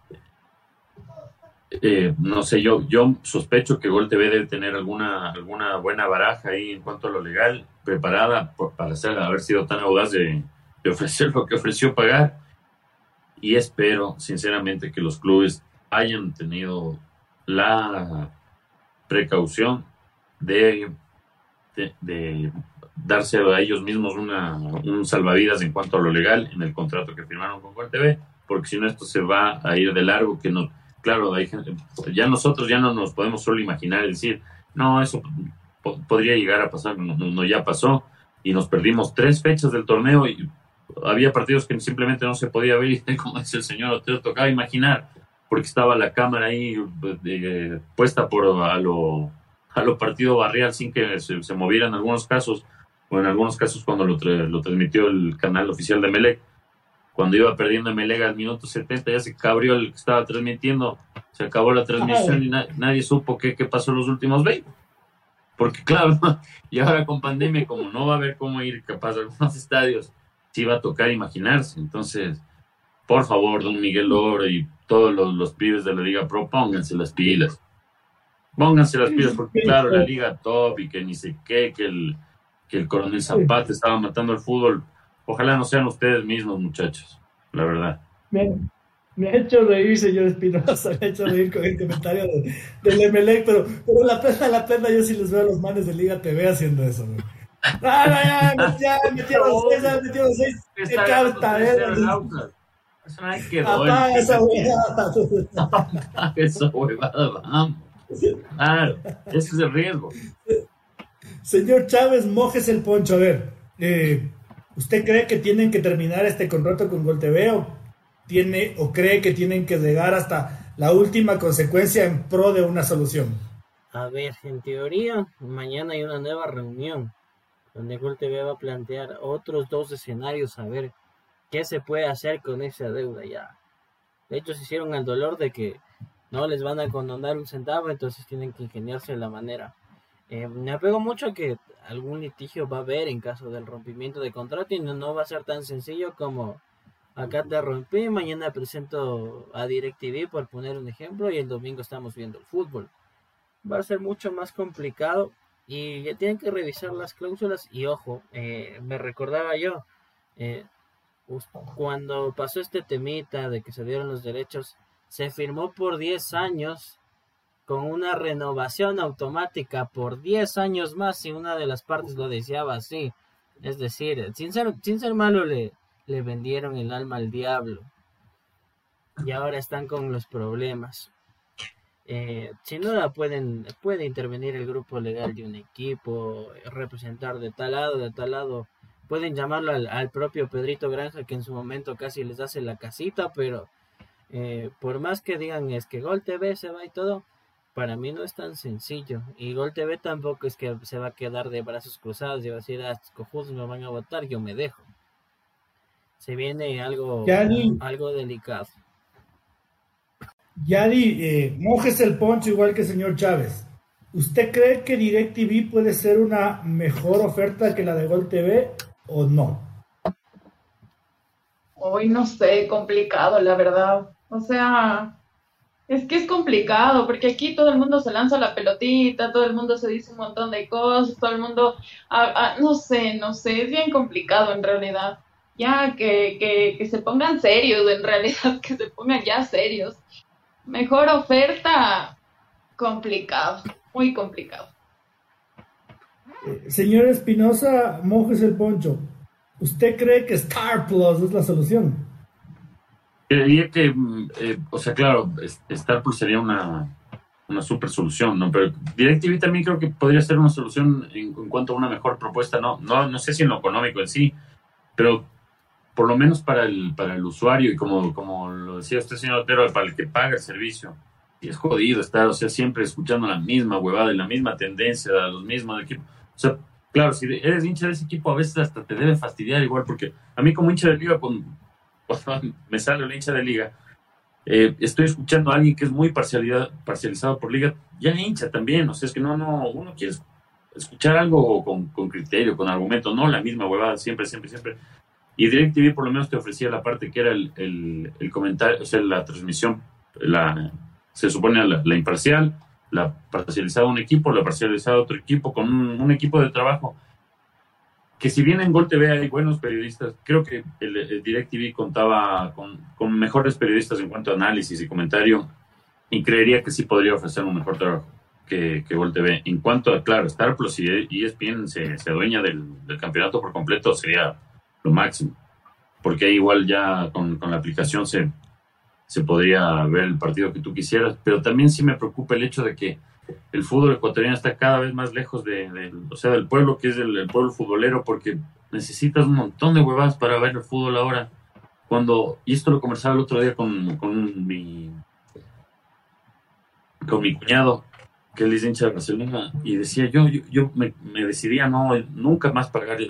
Speaker 3: eh, no sé, yo, yo sospecho que Gol TV debe tener alguna, alguna buena baraja ahí en cuanto a lo legal, preparada para haber sido tan audaz de, ofrecer lo que ofreció pagar. Y espero, sinceramente, que los clubes hayan tenido la precaución de, darse a ellos mismos una, un salvavidas en cuanto a lo legal en el contrato que firmaron con Gol TV, porque si no esto se va a ir de largo, que no claro, hay ya nosotros ya no nos podemos solo imaginar y decir, no, eso podría llegar a pasar, no, ya pasó y nos perdimos tres fechas del torneo y había partidos que simplemente no se podía ver y como dice el señor te tocaba imaginar porque estaba la cámara ahí eh, puesta por a lo, a lo partido barrial sin que se, se moviera en algunos casos o en algunos casos cuando lo, lo transmitió el canal oficial de Melec cuando iba perdiendo Melega al minuto 70, ya se cabrió el que estaba transmitiendo, se acabó la transmisión y nadie supo qué, qué pasó los últimos 20. Porque claro, y ahora con pandemia, como no va a haber cómo ir capaz de algunos estadios, sí va a tocar imaginarse. Entonces, por favor, don Miguel Oro y todos los, los pibes de la Liga Pro, pónganse las pilas. Pónganse las pilas, porque claro, la Liga Top y que ni sé qué, que el, que el coronel Zapata estaba matando el fútbol Ojalá no sean ustedes mismos, muchachos, la verdad.
Speaker 1: Me, me ha hecho reír, señor Espinosa, me ha hecho reír con el comentario de, del Emelec, pero, pero la pena, la pena, yo sí les veo a los manes de Liga TV haciendo eso, güey. Ah, no, ya, ya, metieron seis, ya metieron seis, qué carta, eh.
Speaker 3: Ay, qué Apaga esa huevada. Apaga esa huevada, vamos. Claro, ese es el riesgo.
Speaker 1: Señor Chávez, mojes el poncho. A ver, eh, ¿Usted cree que tienen que terminar este contrato con Gol TV o, tiene, o cree que tienen que llegar hasta la última consecuencia en pro de una solución?
Speaker 4: A ver, en teoría, mañana hay una nueva reunión donde Gol TV va a plantear otros dos escenarios a ver qué se puede hacer con esa deuda ya. De hecho, se hicieron el dolor de que no les van a condonar un centavo, entonces tienen que ingeniarse la manera. Eh, me apego mucho a que algún litigio va a haber en caso del rompimiento de contrato y no, va a ser tan sencillo como acá te rompí, mañana presento a DirecTV por poner un ejemplo y el domingo estamos viendo el fútbol. Va a ser mucho más complicado y ya tienen que revisar las cláusulas y ojo, eh, me recordaba yo, eh, cuando pasó este temita de que se dieron los derechos, se firmó por 10 años con una renovación automática por 10 años más si una de las partes lo deseaba así. Es decir, sin ser, sin ser malo le, le vendieron el alma al diablo. Y ahora están con los problemas. Eh, sin duda pueden, puede intervenir el grupo legal de un equipo, representar de tal lado, de tal lado. Pueden llamarlo al, propio Pedrito Granja que en su momento casi les hace la casita, pero eh, por más que digan es que Gol TV se va y todo, para mí no es tan sencillo. Y Gol TV tampoco es que se va a quedar de brazos cruzados y va a decir, ah, cojudos me van a votar, yo me dejo. Se viene algo, algo delicado.
Speaker 1: Yari, eh, mojes el poncho igual que el señor Chávez. ¿Usted cree que DirecTV puede ser una mejor oferta que la de Gol TV o no?
Speaker 2: Hoy no sé, complicado, la verdad. O sea, Es que es complicado, porque aquí todo el mundo se lanza la pelotita, todo el mundo se dice un montón de cosas, todo el mundo, no sé, no sé, es bien complicado en realidad. Ya, que, que, que se pongan serios, en realidad, que se pongan ya serios. Mejor oferta, complicado, muy complicado.
Speaker 1: Eh, señor Espinosa, mojes el poncho. ¿Usted cree que Star Plus es la solución?
Speaker 3: Creería que, mm, eh, o sea, claro, Star Plus sería una, una super solución, ¿no? Pero DirecTV también creo que podría ser una solución en, cuanto a una mejor propuesta, ¿no? No, no sé si en lo económico en sí, pero por lo menos para el, para el usuario y como, como lo decía usted, señor Otero, para el que paga el servicio. Y es jodido estar, o sea, siempre escuchando la misma huevada y la misma tendencia, los mismos equipos. O sea, claro, si eres hincha de ese equipo, a veces hasta te debe fastidiar igual, porque a mí como hincha de liga, con, me sale hincha de liga, eh, estoy escuchando a alguien que es muy parcialidad, parcializado por liga, ya hincha también, o sea, es que no, no, uno quiere escuchar algo con, criterio, con argumento, no la misma huevada, siempre, siempre, siempre. Y DirecTV por lo menos te ofrecía la parte que era el, el, comentario, o sea, la transmisión, la, se supone la, la imparcial, la parcializada un equipo, la parcializada otro equipo, con un equipo de trabajo que si bien en Gol TV hay buenos periodistas, creo que el, DirecTV contaba con, con, mejores periodistas en cuanto a análisis y comentario, y creería que sí podría ofrecer un mejor trabajo que, que Gol TV. En cuanto a, claro, Star Plus y ESPN se, se adueña del, del, campeonato por completo, sería lo máximo, porque igual ya con, con la aplicación se, se podría ver el partido que tú quisieras, pero también sí me preocupa el hecho de que el fútbol ecuatoriano está cada vez más lejos de, o sea, del pueblo que es el, pueblo futbolero, porque necesitas un montón de huevadas para ver el fútbol ahora. Cuando, y esto lo conversaba el otro día con, con mi con mi cuñado, que él es hincha de Barcelona, y decía yo, yo, me, me, decidía no, nunca más pagarles,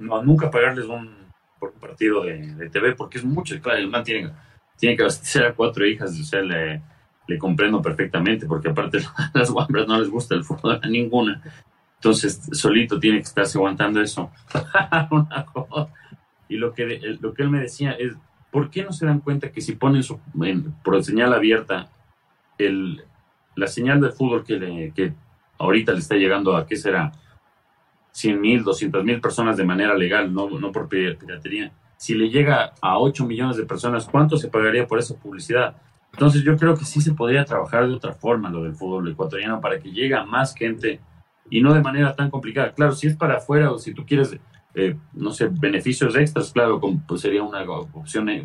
Speaker 3: no, nunca pagarles un, por un partido de, TV, porque es mucho, claro, el man tiene, tiene que abastecer a cuatro hijas, o sea, le, le comprendo perfectamente, porque aparte las guambras no les gusta el fútbol a ninguna. Entonces, solito tiene que estarse aguantando eso. y lo que, lo que él me decía es, ¿por qué no se dan cuenta que si ponen su, por señal abierta el, la señal de fútbol que, le, que ahorita le está llegando a, ¿qué será? 100 mil, 200 mil personas de manera legal, no, no por piratería. Si le llega a 8 millones de personas, ¿cuánto se pagaría por esa publicidad? Entonces yo creo que sí se podría trabajar de otra forma lo del fútbol ecuatoriano para que llegue a más gente y no de manera tan complicada. Claro, si es para afuera o si tú quieres, eh, no sé, beneficios extras, claro, pues sería una opción eh,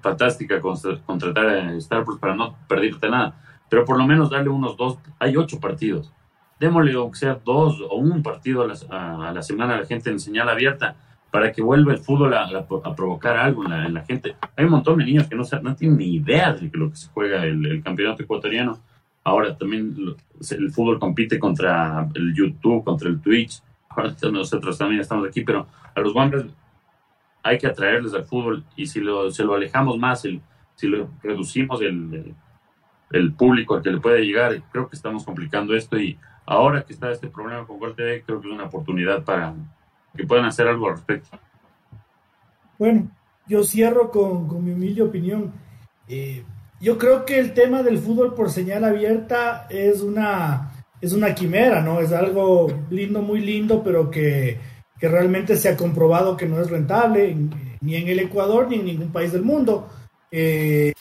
Speaker 3: fantástica contratar a Star para no perderte nada. Pero por lo menos darle unos dos, hay ocho partidos. Démosle, o sea, dos o un partido a la, a la semana a la gente en señal abierta para que vuelva el fútbol a, provocar algo en la, gente. Hay un montón de niños que no, no tienen ni idea de lo que se juega el, campeonato ecuatoriano. Ahora también el fútbol compite contra el YouTube, contra el Twitch. Ahora nosotros también estamos aquí, pero a los Wanderers hay que atraerles al fútbol y si lo, se lo alejamos más, el, si lo reducimos el, el público al que le puede llegar, creo que estamos complicando esto y ahora que está este problema con TV, creo que es una oportunidad para, que puedan hacer algo al respecto.
Speaker 1: Bueno, yo cierro con, mi humilde opinión. Eh, yo creo que el tema del fútbol por señal abierta es una, es una quimera, ¿no? Es algo lindo, muy lindo, pero que, realmente se ha comprobado que no es rentable ni en el Ecuador ni en ningún país del mundo. Eh,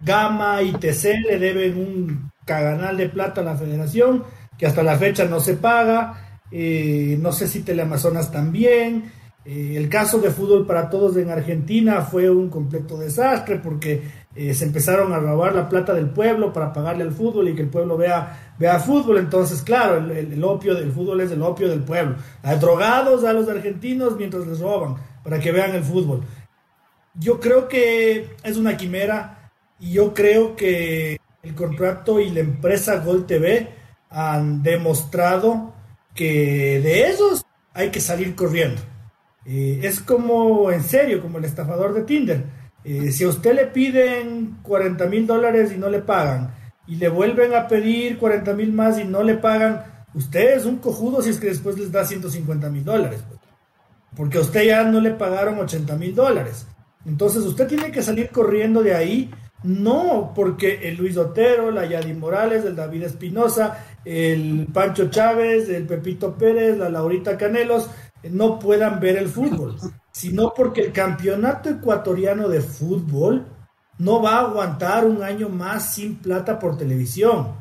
Speaker 1: Gama y TC le deben un caganal de plata a la federación que hasta la fecha no se paga. Eh, no sé si Teleamazonas también. Eh, el caso de Fútbol para Todos en Argentina fue un completo desastre porque eh, se empezaron a robar la plata del pueblo para pagarle al fútbol y que el pueblo vea, vea fútbol. Entonces, claro, el, opio del fútbol es el opio del pueblo. Hay drogados a los argentinos mientras les roban para que vean el fútbol. Yo creo que es una quimera y yo creo que el contrato y la empresa Gol TV han demostrado que de esos hay que salir corriendo. Eh, es como, en serio, como el estafador de Tinder. Eh, si a usted le piden 40 mil dólares y no le pagan, y le vuelven a pedir 40 mil más y no le pagan, usted es un cojudo si es que después les da 150 mil dólares. Pues. Porque a usted ya no le pagaron 80 mil dólares. Entonces usted tiene que salir corriendo de ahí No, porque el Luis Otero, la Yadi Morales, el David Espinosa, el Pancho Chávez, el Pepito Pérez, la Laurita Canelos, no puedan ver el fútbol, sino porque el campeonato ecuatoriano de fútbol no va a aguantar un año más sin plata por televisión.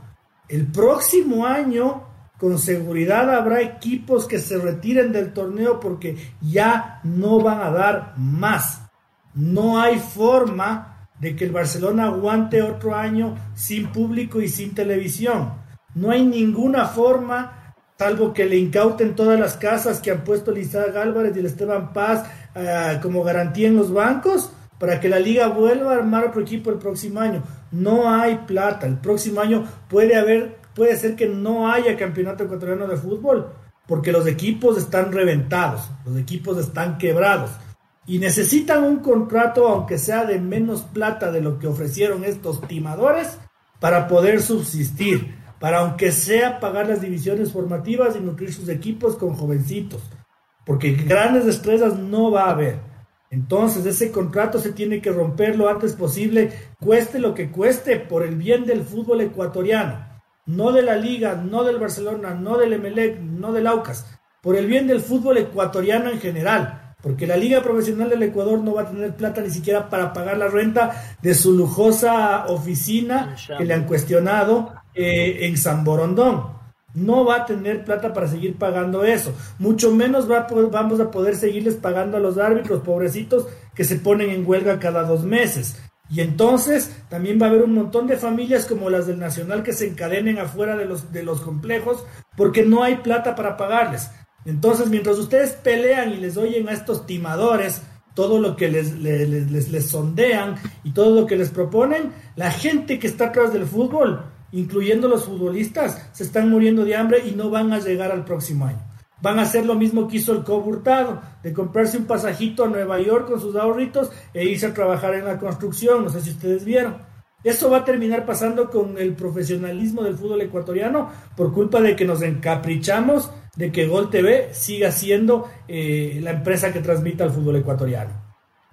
Speaker 1: El próximo año, con seguridad, habrá equipos que se retiren del torneo porque ya no van a dar más. No hay forma de que el Barcelona aguante otro año sin público y sin televisión. No hay ninguna forma, salvo que le incauten todas las casas que han puesto Lizardo Álvarez y el Esteban Paz uh, como garantía en los bancos, para que la liga vuelva a armar otro equipo el próximo año. No hay plata. El próximo año puede haber, puede ser que no haya campeonato ecuatoriano de fútbol, porque los equipos están reventados, los equipos están quebrados y necesitan un contrato, aunque sea de menos plata de lo que ofrecieron estos timadores, para poder subsistir, para aunque sea pagar las divisiones formativas y nutrir sus equipos con jovencitos, porque grandes estrellas no va a haber. Entonces ese contrato se tiene que romper lo antes posible, cueste lo que cueste, por el bien del fútbol ecuatoriano, no de la liga, no del Barcelona, no del Emelec, no del Aucas, por el bien del fútbol ecuatoriano en general porque la Liga Profesional del Ecuador no va a tener plata ni siquiera para pagar la renta de su lujosa oficina que le han cuestionado eh, en San Borondón. No va a tener plata para seguir pagando eso. Mucho menos va vamos a poder seguirles pagando a los árbitros, pobrecitos, que se ponen en huelga cada dos meses. Y entonces también va a haber un montón de familias como las del Nacional que se encadenen afuera de los, de los complejos porque no hay plata para pagarles. Entonces, mientras ustedes pelean y les oyen a estos timadores todo lo que les, les, sondean y todo lo que les proponen, la gente que está atrás del fútbol, incluyendo los futbolistas, se están muriendo de hambre y no van a llegar al próximo año. Van a hacer lo mismo que hizo el Coburtado, de comprarse un pasajito a Nueva York con sus ahorritos e irse a trabajar en la construcción. No sé si ustedes vieron. Eso va a terminar pasando con el profesionalismo del fútbol ecuatoriano por culpa de que nos encaprichamos de que Gol TV siga siendo eh, la empresa que transmita al fútbol ecuatoriano.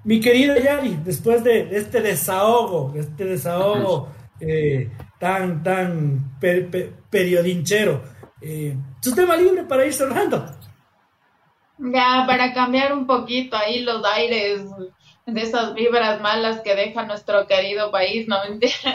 Speaker 1: Mi querida Yari, después de este desahogo, este desahogo eh, tan, tan periodinchero, eh, su tema libre para ir cerrando.
Speaker 2: Ya, para cambiar un poquito ahí los aires de esas vibras malas que deja nuestro querido país, no mentira.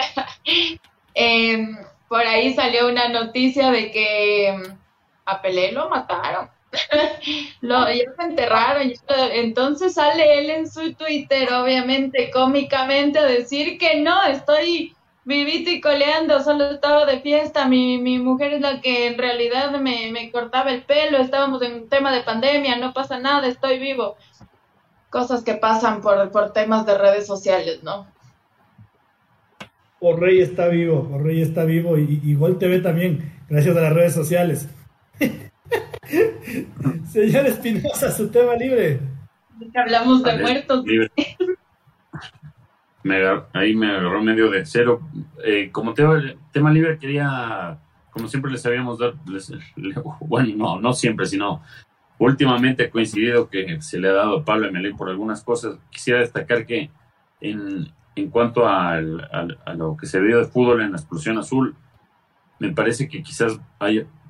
Speaker 2: por ahí salió una noticia de que a Pelé lo mataron. lo, ya lo enterraron. Entonces sale él en su Twitter, obviamente, cómicamente, a decir que no, estoy vivito y coleando, solo estaba de fiesta. Mi, mi mujer es la que en realidad me, me cortaba el pelo. Estábamos en un tema de pandemia, no pasa nada, estoy vivo. Cosas que pasan por, por temas de redes sociales, ¿no?
Speaker 1: O Rey está vivo, o Rey está vivo y, y Gol TV también, gracias a las redes sociales. Señor Espinosa, su tema libre.
Speaker 2: Hablamos de muertos.
Speaker 3: ahí me agarró medio de cero. Eh, como tema, tema libre quería, como siempre les habíamos dado, bueno, no, no siempre, sino últimamente ha coincidido que se le ha dado a Pablo Emelín por algunas cosas. Quisiera destacar que en, en cuanto a lo que se vio de fútbol en la explosión azul, me parece que quizás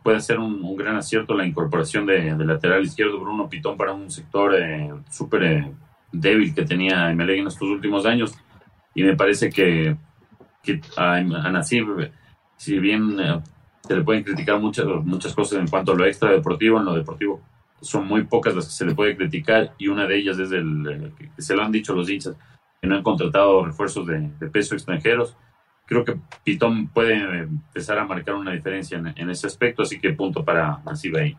Speaker 3: puede ser un, gran acierto la incorporación de, lateral izquierdo Bruno Pitón para un sector eh, súper eh, débil que tenía Emelec en estos últimos años. Y me parece que, que a, a si bien eh, se le pueden criticar muchas, muchas cosas en cuanto a lo extra deportivo, en lo deportivo son muy pocas las que se le puede criticar y una de ellas es el, que se lo han dicho los hinchas, que no han contratado refuerzos de peso extranjeros creo que Pitón puede empezar a marcar una diferencia en, ese aspecto, así que punto para ahí.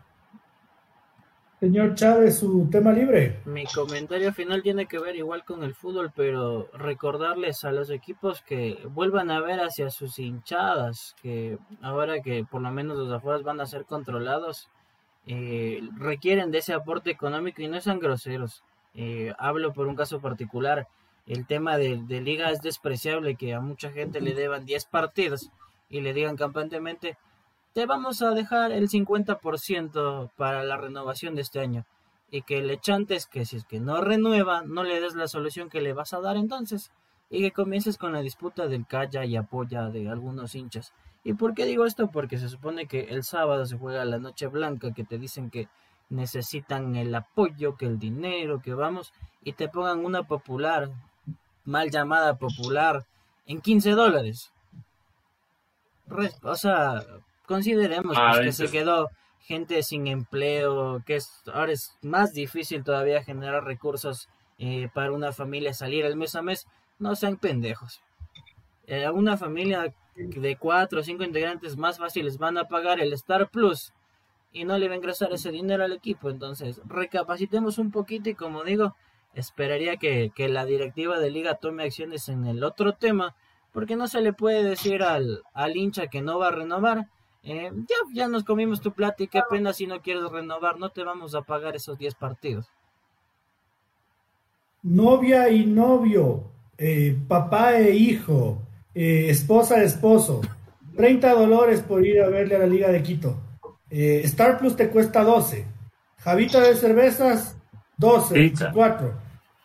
Speaker 1: Señor Chávez, su tema libre.
Speaker 4: Mi comentario final tiene que ver igual con el fútbol, pero recordarles a los equipos que vuelvan a ver hacia sus hinchadas, que ahora que por lo menos los afueras van a ser controlados, eh, requieren de ese aporte económico y no sean groseros. Eh, hablo por un caso particular el tema de, liga es despreciable que a mucha gente le deban 10 partidos y le digan campantemente, te vamos a dejar el 50% para la renovación de este año. Y que le chantes que si es que no renueva, no le des la solución que le vas a dar entonces. y que comiences con la disputa del calla y apoya de algunos hinchas. ¿Y por qué digo esto? Porque se supone que el sábado se juega la Noche Blanca, que te dicen que necesitan el apoyo, que el dinero, que vamos, y te pongan una popular, mal llamada popular, en 15 dólares. o sea, consideremos
Speaker 3: Ah,
Speaker 4: pues, que se quedó gente sin empleo, que es, ahora es más difícil todavía generar recursos eh, para una familia salir el mes a mes. No sean pendejos. Eh, una familia de cuatro o cinco integrantes más fáciles van a pagar el Star Plus y no le va a ingresar ese dinero al equipo. Entonces, recapacitemos un poquito y como digo, esperaría que, que la directiva de liga tome acciones en el otro tema, porque no se le puede decir al, al hincha que no va a renovar. eh, ya, ya nos comimos tu plata y qué pena si no quieres renovar, no te vamos a pagar esos 10 partidos.
Speaker 1: Novia y novio, eh, papá e hijo, eh, esposa esposo. 30 dólares por ir a verle a la Liga de Quito. Eh, Star Plus te cuesta 12. Javita de cervezas, 12,
Speaker 3: Pizza.
Speaker 1: 24.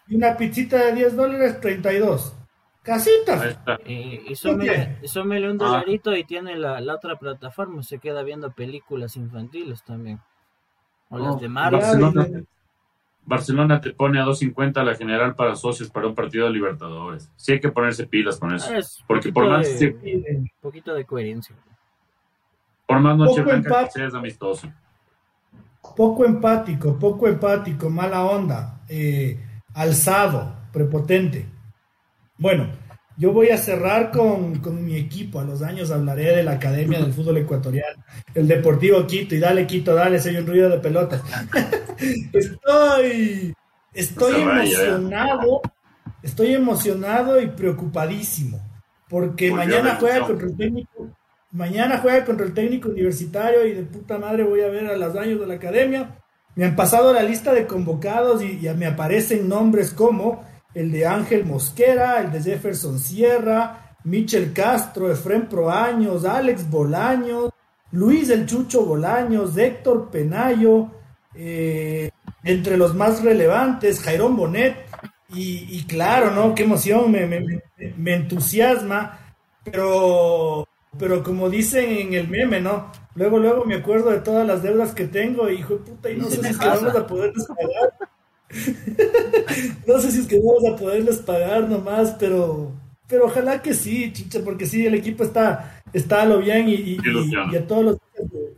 Speaker 1: Y una pizzita de 10 dólares, 32.
Speaker 3: Ahí
Speaker 1: Casitas.
Speaker 4: Y, y súmele, y súmele un
Speaker 3: Ah.
Speaker 4: dolarito y tiene la, la otra plataforma, se queda viendo películas infantiles también. O las de Marvel.
Speaker 3: Barcelona. Te pone a 2.50 la general para socios para un partido de Libertadores. Sí hay que ponerse pilas con eso.
Speaker 4: Es
Speaker 3: Porque por más,
Speaker 4: de-
Speaker 1: y-
Speaker 4: poquito de coherencia.
Speaker 3: por más noche
Speaker 1: Poco
Speaker 3: blanca que sea es amistoso.
Speaker 1: poco empático, poco empático, mala onda, eh, alzado, prepotente. Bueno, yo voy a cerrar con, con mi equipo. A los años hablaré de la Academia del Fútbol Ecuatoriano, el Deportivo Quito. Y dale, Quito, dale, soy un ruido de pelotas. estoy estoy emocionado, estoy emocionado y preocupadísimo. Porque mañana juega contra el técnico Mañana juega contra el técnico universitario y de puta madre voy a ver a los años de la academia. Me han pasado la lista de convocados y, y me aparecen nombres como el de Ángel Mosquera, el de Jefferson Sierra, Michel Castro, Efren Proaños, Alex Bolaños, Luis el Chucho Bolaños, Héctor Penayo, eh, entre los más relevantes, Jairón Bonet. Y, y claro, ¿no? Qué emoción, me, me- me- entusiasma, pero pero como dicen en el meme, ¿no? Luego, luego me acuerdo de todas las deudas que tengo y hijo de puta, y no sé si es que vamos a poderles pagar. no sé si es que vamos a poderles pagar nomás, pero pero ojalá que sí, chicha, porque sí, el equipo está, está a lo bien y, y- a todos los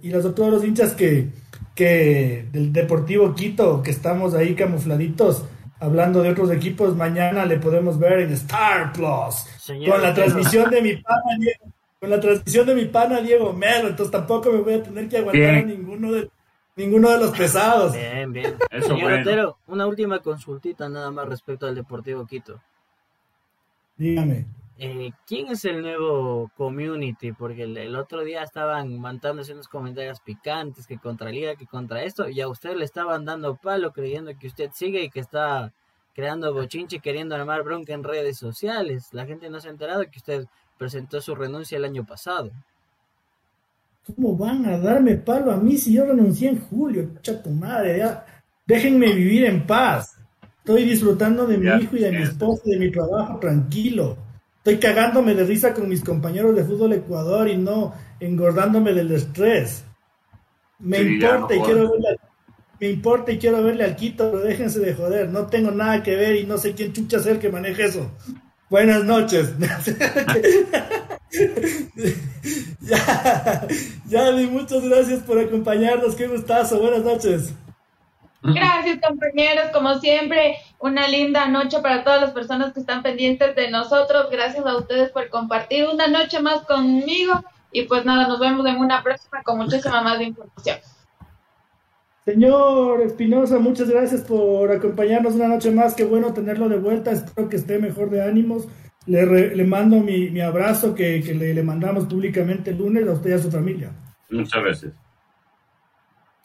Speaker 1: y los, a todos los hinchas que, que del Deportivo Quito, que estamos ahí camufladitos, hablando de otros equipos, mañana le podemos ver en Star Plus.
Speaker 4: Señor
Speaker 1: con la transmisión de mi pana Diego, con la transmisión de mi pana Diego Melo, entonces tampoco me voy a tener que aguantar
Speaker 3: Bien.
Speaker 1: a ninguno de ninguno de los pesados.
Speaker 4: Bien, bien.
Speaker 3: Eso
Speaker 4: Señor
Speaker 3: bueno.
Speaker 4: Otero, una última consultita nada más respecto al Deportivo Quito.
Speaker 1: Dígame.
Speaker 4: Eh, ¿Quién es el nuevo community? Porque el, el otro día estaban mandándose unos comentarios picantes que contra Liga, que contra esto, y a usted le estaban dando palo creyendo que usted sigue y que está creando bochinche queriendo armar bronca en redes sociales. La gente no se ha enterado que usted presentó su renuncia el año pasado.
Speaker 1: ¿Cómo van a darme palo a mí si yo renuncié en julio? Chato madre, ya. Déjenme vivir en paz. Estoy disfrutando de mi
Speaker 3: Ya,
Speaker 1: hijo y de mi
Speaker 3: ya.
Speaker 1: esposa y de mi trabajo tranquilo. Estoy cagándome de risa con mis compañeros de fútbol Ecuador y no engordándome del estrés. Me
Speaker 3: Sí,
Speaker 1: importa
Speaker 3: no
Speaker 1: y quiero verle al, me importa y quiero verle al Quito, pero déjense de joder. No tengo nada que ver y no sé quién chucha es el que maneje eso. Buenas noches. ya, Yadi, muchas gracias por acompañarnos. Qué gustazo. Buenas noches.
Speaker 2: Gracias compañeros, como siempre, una linda noche para todas las personas que están pendientes de nosotros. Gracias a ustedes por compartir una noche más conmigo y pues nada, nos vemos en una próxima con muchísima más información.
Speaker 1: Señor Espinosa, muchas gracias por acompañarnos una noche más. Qué bueno tenerlo de vuelta. Espero que esté mejor de ánimos. Le, re- le mando mi, abrazo que, le mandamos públicamente el lunes a usted y a su familia.
Speaker 3: Muchas gracias.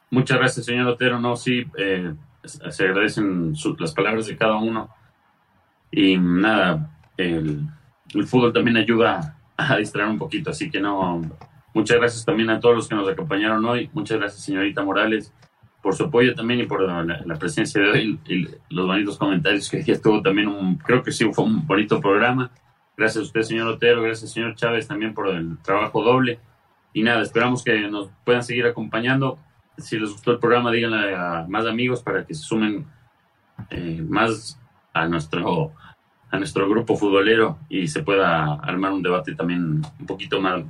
Speaker 3: Muchas gracias, señor Otero. No, sí, eh, se agradecen su- las palabras de cada uno. Y nada, el, el fútbol también ayuda a distraer un poquito, así que no. Muchas gracias también a todos los que nos acompañaron hoy. Muchas gracias, señorita Morales. Por su apoyo también y por la, presencia de hoy y los bonitos comentarios que ya estuvo también un, creo que sí fue un bonito programa. Gracias a usted, señor Otero, gracias, señor Chávez, también por el trabajo doble. Y nada, esperamos que nos puedan seguir acompañando. Si les gustó el programa, díganle a más amigos para que se sumen eh, más a nuestro a nuestro grupo futbolero y se pueda armar un debate también un poquito más,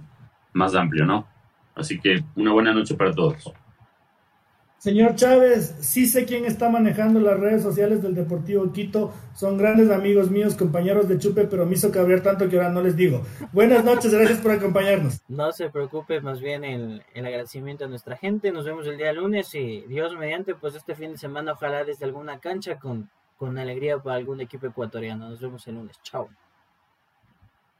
Speaker 3: más amplio, ¿no? Así que una buena noche para todos.
Speaker 1: Señor Chávez, sí sé quién está manejando las redes sociales del Deportivo Quito. Son grandes amigos míos, compañeros de Chupe, pero me hizo cabrear tanto que ahora no les digo. Buenas noches, gracias por acompañarnos.
Speaker 4: No se preocupe, más bien el, el agradecimiento a nuestra gente. Nos vemos el día lunes y Dios mediante, pues este fin de semana ojalá desde alguna cancha con, con alegría para algún equipo ecuatoriano. Nos vemos el lunes. Chao.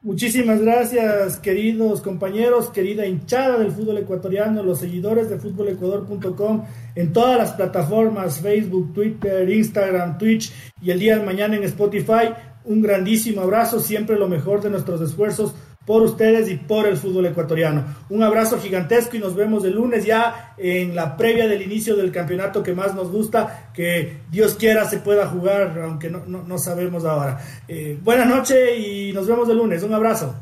Speaker 1: Muchísimas gracias, queridos compañeros, querida hinchada del fútbol ecuatoriano, los seguidores de futbolecuador.com en todas las plataformas, Facebook, Twitter, Instagram, Twitch y el día de mañana en Spotify. Un grandísimo abrazo, siempre lo mejor de nuestros esfuerzos por ustedes y por el fútbol ecuatoriano. Un abrazo gigantesco y nos vemos el lunes ya en la previa del inicio del campeonato que más nos gusta, que Dios quiera se pueda jugar, aunque no, no, sabemos ahora. Eh, buenas noches y nos vemos el lunes. Un abrazo.